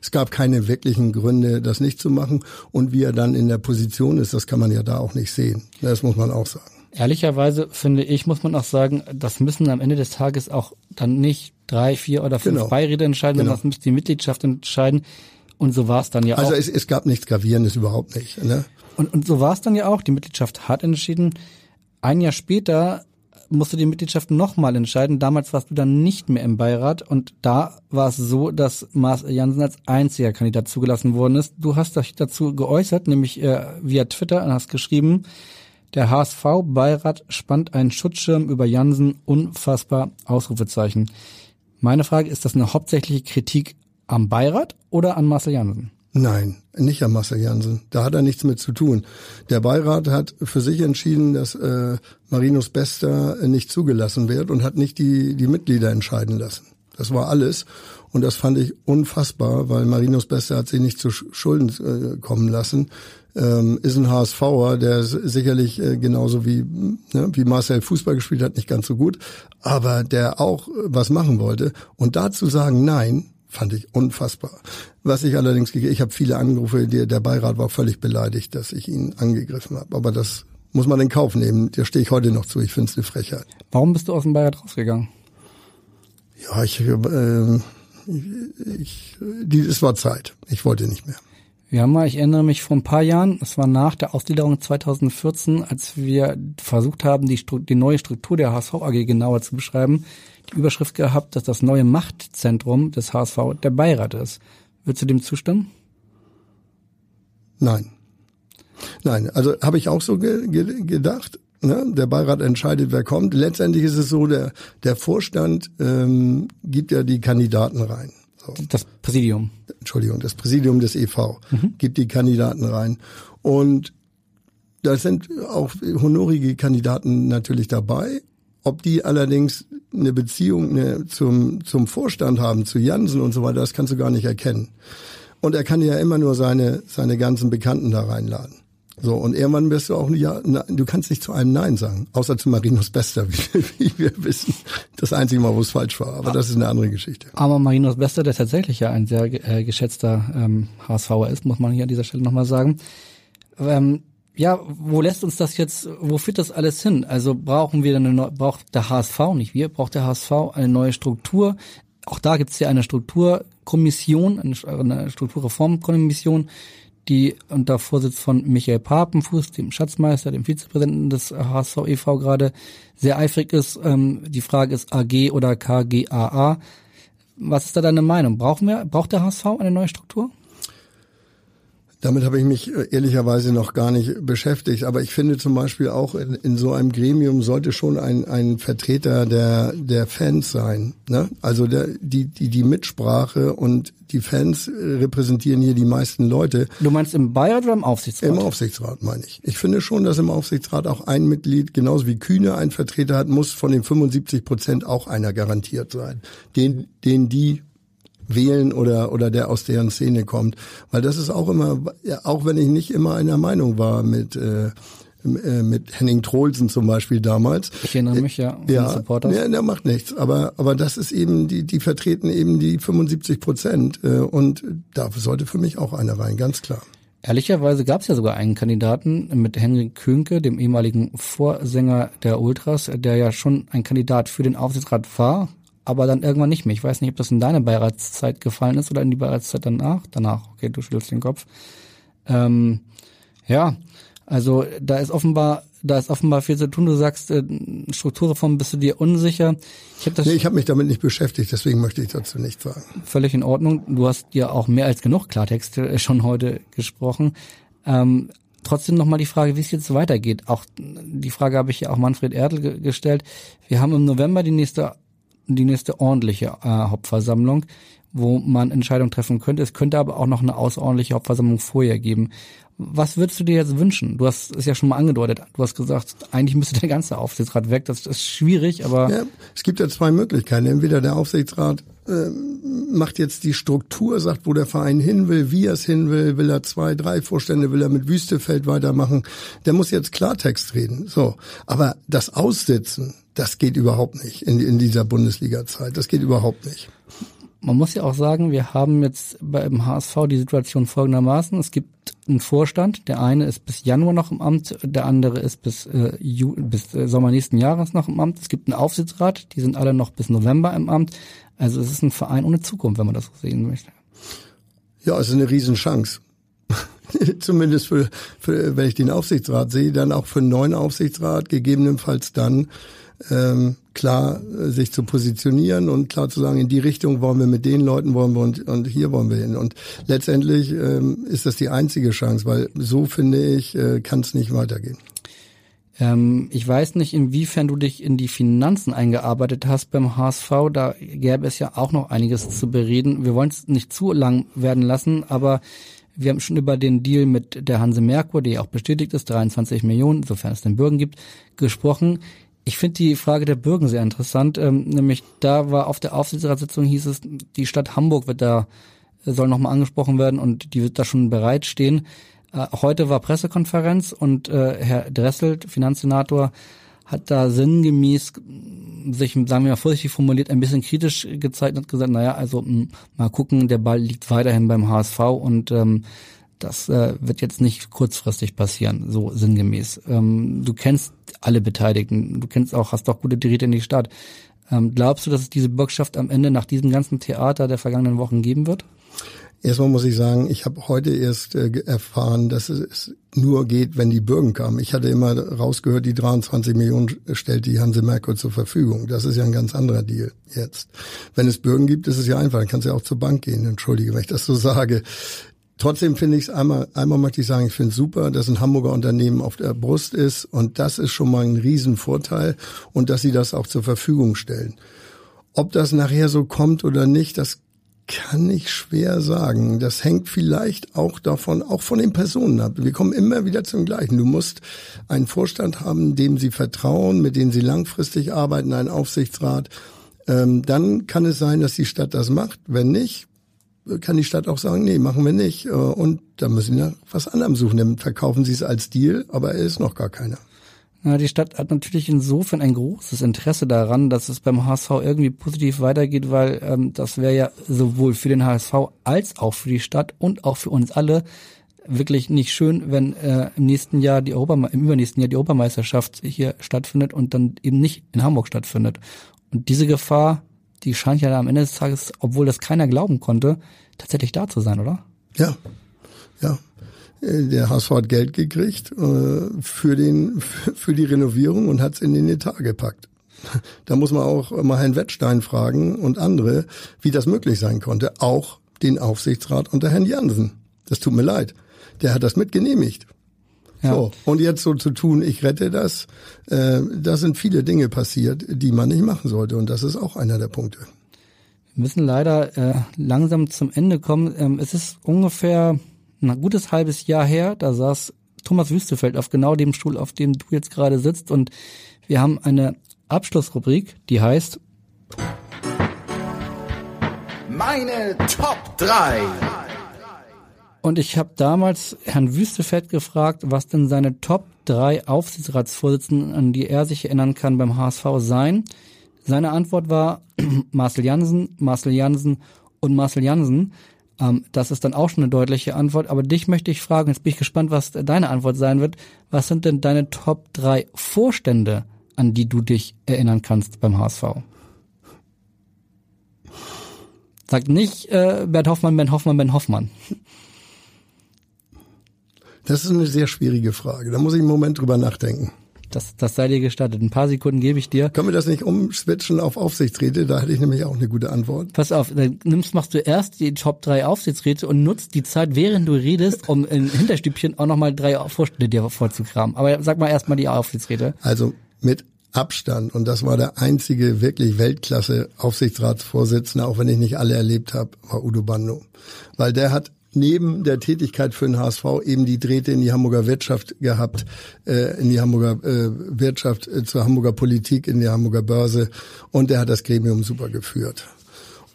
[SPEAKER 3] Es gab keine wirklichen Gründe, das nicht zu machen. Und wie er dann in der Position ist, das kann man ja da auch nicht sehen. Das muss man auch sagen.
[SPEAKER 2] Ehrlicherweise finde ich, muss man auch sagen, das müssen am Ende des Tages auch dann nicht drei, vier oder fünf genau. Beiräte entscheiden, genau. sondern das müsste die Mitgliedschaft entscheiden. Und so war es dann ja
[SPEAKER 3] also
[SPEAKER 2] auch.
[SPEAKER 3] Also es, es gab nichts Gravierendes überhaupt nicht. Ne?
[SPEAKER 2] Und, und so war es dann ja auch. Die Mitgliedschaft hat entschieden. Ein Jahr später musste die Mitgliedschaft nochmal entscheiden. Damals warst du dann nicht mehr im Beirat und da war es so, dass Mars Jansen als einziger Kandidat zugelassen worden ist. Du hast dich dazu geäußert, nämlich äh, via Twitter und hast geschrieben, der HSV-Beirat spannt einen Schutzschirm über Jansen, unfassbar, Ausrufezeichen. Meine Frage, ist das eine hauptsächliche Kritik am Beirat oder an Marcel Jansen?
[SPEAKER 3] Nein, nicht Herr Marcel Jansen. Da hat er nichts mit zu tun. Der Beirat hat für sich entschieden, dass äh, Marinus Bester nicht zugelassen wird und hat nicht die, die Mitglieder entscheiden lassen. Das war alles. Und das fand ich unfassbar, weil Marinus Bester hat sich nicht zu Schulden äh, kommen lassen. Ähm, ist ein HSVer, der sicherlich äh, genauso wie, ne, wie Marcel Fußball gespielt hat, nicht ganz so gut, aber der auch was machen wollte. Und dazu sagen, nein, fand ich unfassbar. Was ich allerdings, ich habe viele Anrufe, der, der Beirat war völlig beleidigt, dass ich ihn angegriffen habe. Aber das muss man in Kauf nehmen. Da stehe ich heute noch zu. Ich finde es eine Frechheit.
[SPEAKER 2] Warum bist du aus dem Beirat rausgegangen?
[SPEAKER 3] Ja, ich, äh, ich, die, es war Zeit. Ich wollte nicht mehr.
[SPEAKER 2] Ja, mal, ich erinnere mich vor ein paar Jahren, es war nach der Ausgliederung 2014, als wir versucht haben, die, die neue Struktur der HSV AG genauer zu beschreiben, die Überschrift gehabt, dass das neue Machtzentrum des HSV der Beirat ist. Würdest du dem zustimmen?
[SPEAKER 3] Nein. Nein, also habe ich auch so ge ge gedacht. Ne? Der Beirat entscheidet, wer kommt. Letztendlich ist es so, der, der Vorstand ähm, gibt ja die Kandidaten rein.
[SPEAKER 2] So. Das Präsidium.
[SPEAKER 3] Entschuldigung, das Präsidium des EV mhm. gibt die Kandidaten rein. Und da sind auch honorige Kandidaten natürlich dabei. Ob die allerdings eine Beziehung eine, zum, zum Vorstand haben, zu Jansen und so weiter, das kannst du gar nicht erkennen. Und er kann ja immer nur seine, seine ganzen Bekannten da reinladen. So, und irgendwann wirst du auch nicht, ja, du kannst nicht zu einem Nein sagen, außer zu Marinos Bester, wie, wie wir wissen. Das einzige Mal, wo es falsch war, aber das ist eine andere Geschichte.
[SPEAKER 2] Aber Marinos Bester, der tatsächlich ja ein sehr äh, geschätzter ähm, HSVer ist, muss man hier an dieser Stelle nochmal sagen. Ähm, ja, wo lässt uns das jetzt, wo führt das alles hin? Also brauchen wir eine neue, braucht der HSV, nicht wir, braucht der HSV eine neue Struktur? Auch da gibt es ja eine Strukturkommission, eine Strukturreformkommission, die unter Vorsitz von Michael Papenfuß, dem Schatzmeister, dem Vizepräsidenten des HSV e.V. gerade sehr eifrig ist. Ähm, die Frage ist AG oder KGAA. Was ist da deine Meinung? Brauchen wir, braucht der HSV eine neue Struktur?
[SPEAKER 3] Damit habe ich mich äh, ehrlicherweise noch gar nicht beschäftigt. Aber ich finde zum Beispiel auch in, in so einem Gremium sollte schon ein, ein Vertreter der, der Fans sein. Ne? Also der, die, die, die Mitsprache und die Fans repräsentieren hier die meisten Leute.
[SPEAKER 2] Du meinst im Beirat oder im Aufsichtsrat?
[SPEAKER 3] Im Aufsichtsrat meine ich. Ich finde schon, dass im Aufsichtsrat auch ein Mitglied, genauso wie Kühne ein Vertreter hat, muss von den 75 Prozent auch einer garantiert sein. Den, den die wählen oder oder der aus deren Szene kommt, weil das ist auch immer, auch wenn ich nicht immer einer Meinung war mit äh, äh mit Henning Troelsen zum Beispiel damals.
[SPEAKER 2] Ich erinnere mich ja.
[SPEAKER 3] Ja, Supporters. ja, der macht nichts. Aber aber das ist eben die die vertreten eben die 75 Prozent äh, und da sollte für mich auch einer rein, ganz klar.
[SPEAKER 2] Ehrlicherweise gab es ja sogar einen Kandidaten mit Henrik Könke, dem ehemaligen Vorsänger der Ultras, der ja schon ein Kandidat für den Aufsichtsrat war, aber dann irgendwann nicht mehr. Ich weiß nicht, ob das in deine Beiratszeit gefallen ist oder in die Beiratszeit danach. Danach, okay, du schüttelst den Kopf. Ähm, ja, also da ist offenbar, da ist offenbar viel zu tun. Du sagst, äh, Strukturreform bist du dir unsicher.
[SPEAKER 3] Ich habe nee, ich hab mich damit nicht beschäftigt, deswegen möchte ich dazu nichts sagen.
[SPEAKER 2] Völlig in Ordnung. Du hast ja auch mehr als genug Klartext äh, schon heute gesprochen. Ähm, trotzdem nochmal die Frage, wie es jetzt weitergeht. Auch die Frage habe ich ja auch Manfred Erdl gestellt. Wir haben im November die nächste die nächste ordentliche äh, Hauptversammlung, wo man Entscheidungen treffen könnte. Es könnte aber auch noch eine außerordentliche Hauptversammlung vorher geben. Was würdest du dir jetzt wünschen? Du hast es ja schon mal angedeutet. Du hast gesagt, eigentlich müsste der ganze Aufsichtsrat weg. Das ist schwierig, aber.
[SPEAKER 3] Ja, es gibt ja zwei Möglichkeiten. Entweder der Aufsichtsrat äh, macht jetzt die Struktur, sagt, wo der Verein hin will, wie er es hin will, will er zwei, drei Vorstände, will er mit Wüstefeld weitermachen. Der muss jetzt Klartext reden. So. Aber das Aussitzen, das geht überhaupt nicht in, in dieser Bundesliga-Zeit. Das geht überhaupt nicht.
[SPEAKER 2] Man muss ja auch sagen, wir haben jetzt beim HSV die Situation folgendermaßen. Es gibt einen Vorstand. Der eine ist bis Januar noch im Amt, der andere ist bis, äh, Ju bis äh, Sommer nächsten Jahres noch im Amt. Es gibt einen Aufsichtsrat, die sind alle noch bis November im Amt. Also es ist ein Verein ohne Zukunft, wenn man das so sehen möchte.
[SPEAKER 3] Ja, es ist eine Riesenchance. Zumindest für, für, wenn ich den Aufsichtsrat sehe, dann auch für einen neuen Aufsichtsrat, gegebenenfalls dann ähm, klar äh, sich zu positionieren und klar zu sagen, in die Richtung wollen wir mit den Leuten wollen wir und, und hier wollen wir hin. Und letztendlich ähm, ist das die einzige Chance, weil so finde ich, äh, kann es nicht weitergehen.
[SPEAKER 2] Ähm, ich weiß nicht, inwiefern du dich in die Finanzen eingearbeitet hast beim HSV. Da gäbe es ja auch noch einiges zu bereden. Wir wollen es nicht zu lang werden lassen, aber Wir haben schon über den Deal mit der Hanse Merkur, die auch bestätigt ist, 23 Millionen, sofern es den Bürgen gibt, gesprochen. Ich finde die Frage der Bürgen sehr interessant. Ähm, nämlich da war auf der Aufsichtsratssitzung hieß es, die Stadt Hamburg wird da, soll nochmal angesprochen werden und die wird da schon bereitstehen. Äh, heute war Pressekonferenz und äh, Herr Dresselt, Finanzsenator, hat da sinngemäß sich, sagen wir mal vorsichtig formuliert, ein bisschen kritisch gezeigt und hat gesagt, naja, also mh, mal gucken, der Ball liegt weiterhin beim HSV und ähm, das äh, wird jetzt nicht kurzfristig passieren, so sinngemäß. Ähm, du kennst alle Beteiligten, du kennst auch, hast auch gute Geräte in die Stadt. Ähm, glaubst du, dass es diese Bürgschaft am Ende nach diesem ganzen Theater der vergangenen Wochen geben wird?
[SPEAKER 3] Erstmal muss ich sagen, ich habe heute erst äh, erfahren, dass es nur geht, wenn die Bürgen kamen. Ich hatte immer rausgehört, die 23 Millionen stellt die Hanse Merkur zur Verfügung. Das ist ja ein ganz anderer Deal jetzt. Wenn es Bürgen gibt, ist es ja einfach. Dann kannst du ja auch zur Bank gehen. Entschuldige, wenn ich das so sage. Trotzdem finde ich es einmal, einmal möchte ich sagen, ich finde es super, dass ein Hamburger Unternehmen auf der Brust ist und das ist schon mal ein Riesenvorteil und dass sie das auch zur Verfügung stellen. Ob das nachher so kommt oder nicht, das kann ich schwer sagen. Das hängt vielleicht auch davon, auch von den Personen ab. Wir kommen immer wieder zum Gleichen. Du musst einen Vorstand haben, dem sie vertrauen, mit dem sie langfristig arbeiten, einen Aufsichtsrat. Ähm, dann kann es sein, dass die Stadt das macht. Wenn nicht, kann die Stadt auch sagen, nee, machen wir nicht. Äh, und da müssen wir was anderem suchen. Dann verkaufen sie es als Deal, aber er ist noch gar keiner.
[SPEAKER 2] Ja, die Stadt hat natürlich insofern ein großes Interesse daran, dass es beim HSV irgendwie positiv weitergeht, weil ähm, das wäre ja sowohl für den HSV als auch für die Stadt und auch für uns alle wirklich nicht schön, wenn äh, im nächsten Jahr die Europa im übernächsten Jahr die Europameisterschaft hier stattfindet und dann eben nicht in Hamburg stattfindet. Und diese Gefahr, die scheint ja am Ende des Tages, obwohl das keiner glauben konnte, tatsächlich da zu sein, oder?
[SPEAKER 3] Ja, ja. Äh, der HSV hat Geld gekriegt äh, für, den, für die Renovierung und hat es in den Etat gepackt. Da muss man auch mal Herrn Wettstein fragen und andere, wie das möglich sein konnte. Auch den Aufsichtsrat unter Herrn Jansen. Das tut mir leid. Der hat das mitgenehmigt. Ja. So, und jetzt so zu tun, ich rette das, äh, da sind viele Dinge passiert, die man nicht machen sollte. Und das ist auch einer der Punkte.
[SPEAKER 2] Wir müssen leider äh, langsam zum Ende kommen. Ähm, es ist ungefähr ein gutes halbes Jahr her, da saß Thomas Wüstefeld auf genau dem Stuhl, auf dem du jetzt gerade sitzt und wir haben eine Abschlussrubrik, die heißt
[SPEAKER 4] Meine Top 3.
[SPEAKER 2] Und ich habe damals Herrn Wüstefeld gefragt, was denn seine Top 3 Aufsichtsratsvorsitzenden, an die er sich erinnern kann beim HSV seien. Seine Antwort war Marcel Jansen, Marcel Jansen und Marcel Jansen. Ähm, das ist dann auch schon eine deutliche Antwort. Aber dich möchte ich fragen, jetzt bin ich gespannt, was deine Antwort sein wird. Was sind denn deine Top 3 Vorstände, an die du dich erinnern kannst beim HSV? Sag nicht äh, Bert Hoffmann, Ben Hoffmann, Ben Hoffmann.
[SPEAKER 3] Das ist eine sehr schwierige Frage. Da muss ich einen Moment drüber nachdenken.
[SPEAKER 2] Das, das sei dir gestattet. Ein paar Sekunden gebe ich dir.
[SPEAKER 3] Können wir das nicht umswitchen auf Aufsichtsräte? Da hätte ich nämlich auch eine gute Antwort.
[SPEAKER 2] Pass auf, dann nimmst, machst du erst die Top 3 Aufsichtsräte und nutzt die Zeit, während du redest, um in Hinterstübchen auch nochmal drei Vorstände dir vorzukramen. Aber sag mal erstmal die Aufsichtsräte.
[SPEAKER 3] Also mit Abstand, und das war der einzige wirklich Weltklasse Aufsichtsratsvorsitzende, auch wenn ich nicht alle erlebt habe, war Udo Bando. Weil der hat neben der Tätigkeit für den HSV eben die Drähte in die Hamburger Wirtschaft gehabt, äh, in die Hamburger äh, Wirtschaft, äh, zur Hamburger Politik, in die Hamburger Börse und er hat das Gremium super geführt.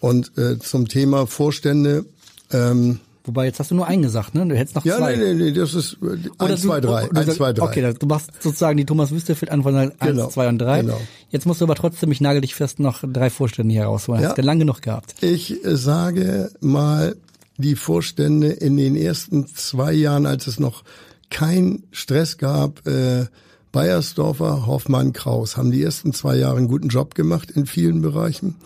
[SPEAKER 3] Und äh, zum Thema Vorstände, ähm,
[SPEAKER 2] Wobei, jetzt hast du nur einen gesagt, ne? Du hättest noch
[SPEAKER 3] ja,
[SPEAKER 2] zwei.
[SPEAKER 3] Ja, nee, nee, nee, das ist äh, eins, zwei, drei. Eins, zwei, drei.
[SPEAKER 2] Okay, du machst sozusagen die Thomas Wüstefeld an von eins, genau, zwei und drei. Genau. Jetzt musst du aber trotzdem, ich nagel dich fest, noch drei Vorstände hier rausholen. Ja. Hast du lange genug gehabt.
[SPEAKER 3] Ich sage mal die Vorstände in den ersten zwei Jahren, als es noch kein Stress gab, äh, Bayersdorfer, Hoffmann, Kraus haben die ersten zwei Jahre einen guten Job gemacht in vielen Bereichen.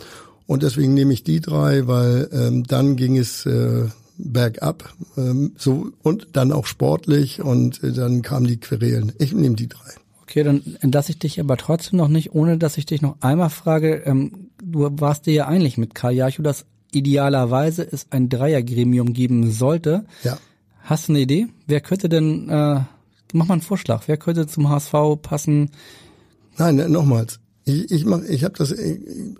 [SPEAKER 3] Und deswegen nehme ich die drei, weil ähm, dann ging es äh, bergab, ähm, so und dann auch sportlich und äh, dann kamen die Querelen. Ich nehme die drei.
[SPEAKER 2] Okay, dann entlasse ich dich aber trotzdem noch nicht, ohne dass ich dich noch einmal frage. Ähm, du warst dir ja eigentlich mit Karl Jacho, dass idealerweise es ein Dreiergremium geben sollte.
[SPEAKER 3] Ja.
[SPEAKER 2] Hast du eine Idee? Wer könnte denn, äh, mach mal einen Vorschlag, wer könnte zum HSV passen?
[SPEAKER 3] Nein, nochmals. Ich, ich mach, ich habe das,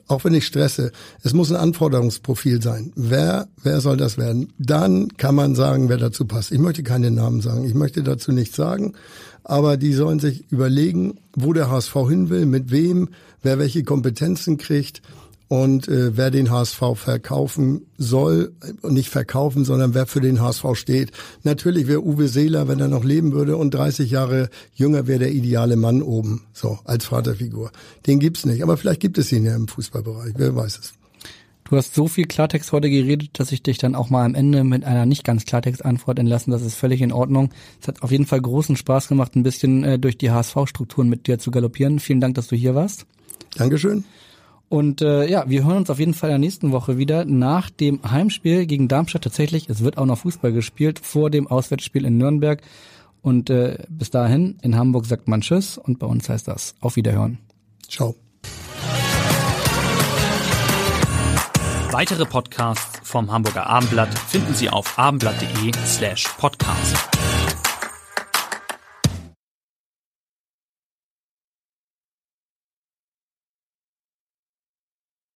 [SPEAKER 3] auch wenn ich stresse, es muss ein Anforderungsprofil sein. Wer, wer soll das werden? Dann kann man sagen, wer dazu passt. Ich möchte keine Namen sagen. Ich möchte dazu nichts sagen. Aber die sollen sich überlegen, wo der HSV hin will, mit wem, wer welche Kompetenzen kriegt und äh, wer den HSV verkaufen soll, nicht verkaufen, sondern wer für den HSV steht. Natürlich wäre Uwe Seeler, wenn er noch leben würde und 30 Jahre jünger wäre der ideale Mann oben, so als Vaterfigur. Den gibt's nicht, aber vielleicht gibt es ihn ja im Fußballbereich, wer weiß es.
[SPEAKER 2] Du hast so viel Klartext heute geredet, dass ich dich dann auch mal am Ende mit einer nicht ganz Klartext-Antwort entlassen. Das ist völlig in Ordnung. Es hat auf jeden Fall großen Spaß gemacht, ein bisschen äh, durch die HSV-Strukturen mit dir zu galoppieren. Vielen Dank, dass du hier warst.
[SPEAKER 3] Dankeschön.
[SPEAKER 2] Und äh, ja, wir hören uns auf jeden Fall in der nächsten Woche wieder nach dem Heimspiel gegen Darmstadt. Tatsächlich, es wird auch noch Fußball gespielt vor dem Auswärtsspiel in Nürnberg. Und äh, bis dahin, in Hamburg sagt man Tschüss und bei uns heißt das Auf Wiederhören.
[SPEAKER 3] Ciao.
[SPEAKER 1] Weitere Podcasts vom Hamburger Abendblatt finden Sie auf abendblatt.de slash podcast.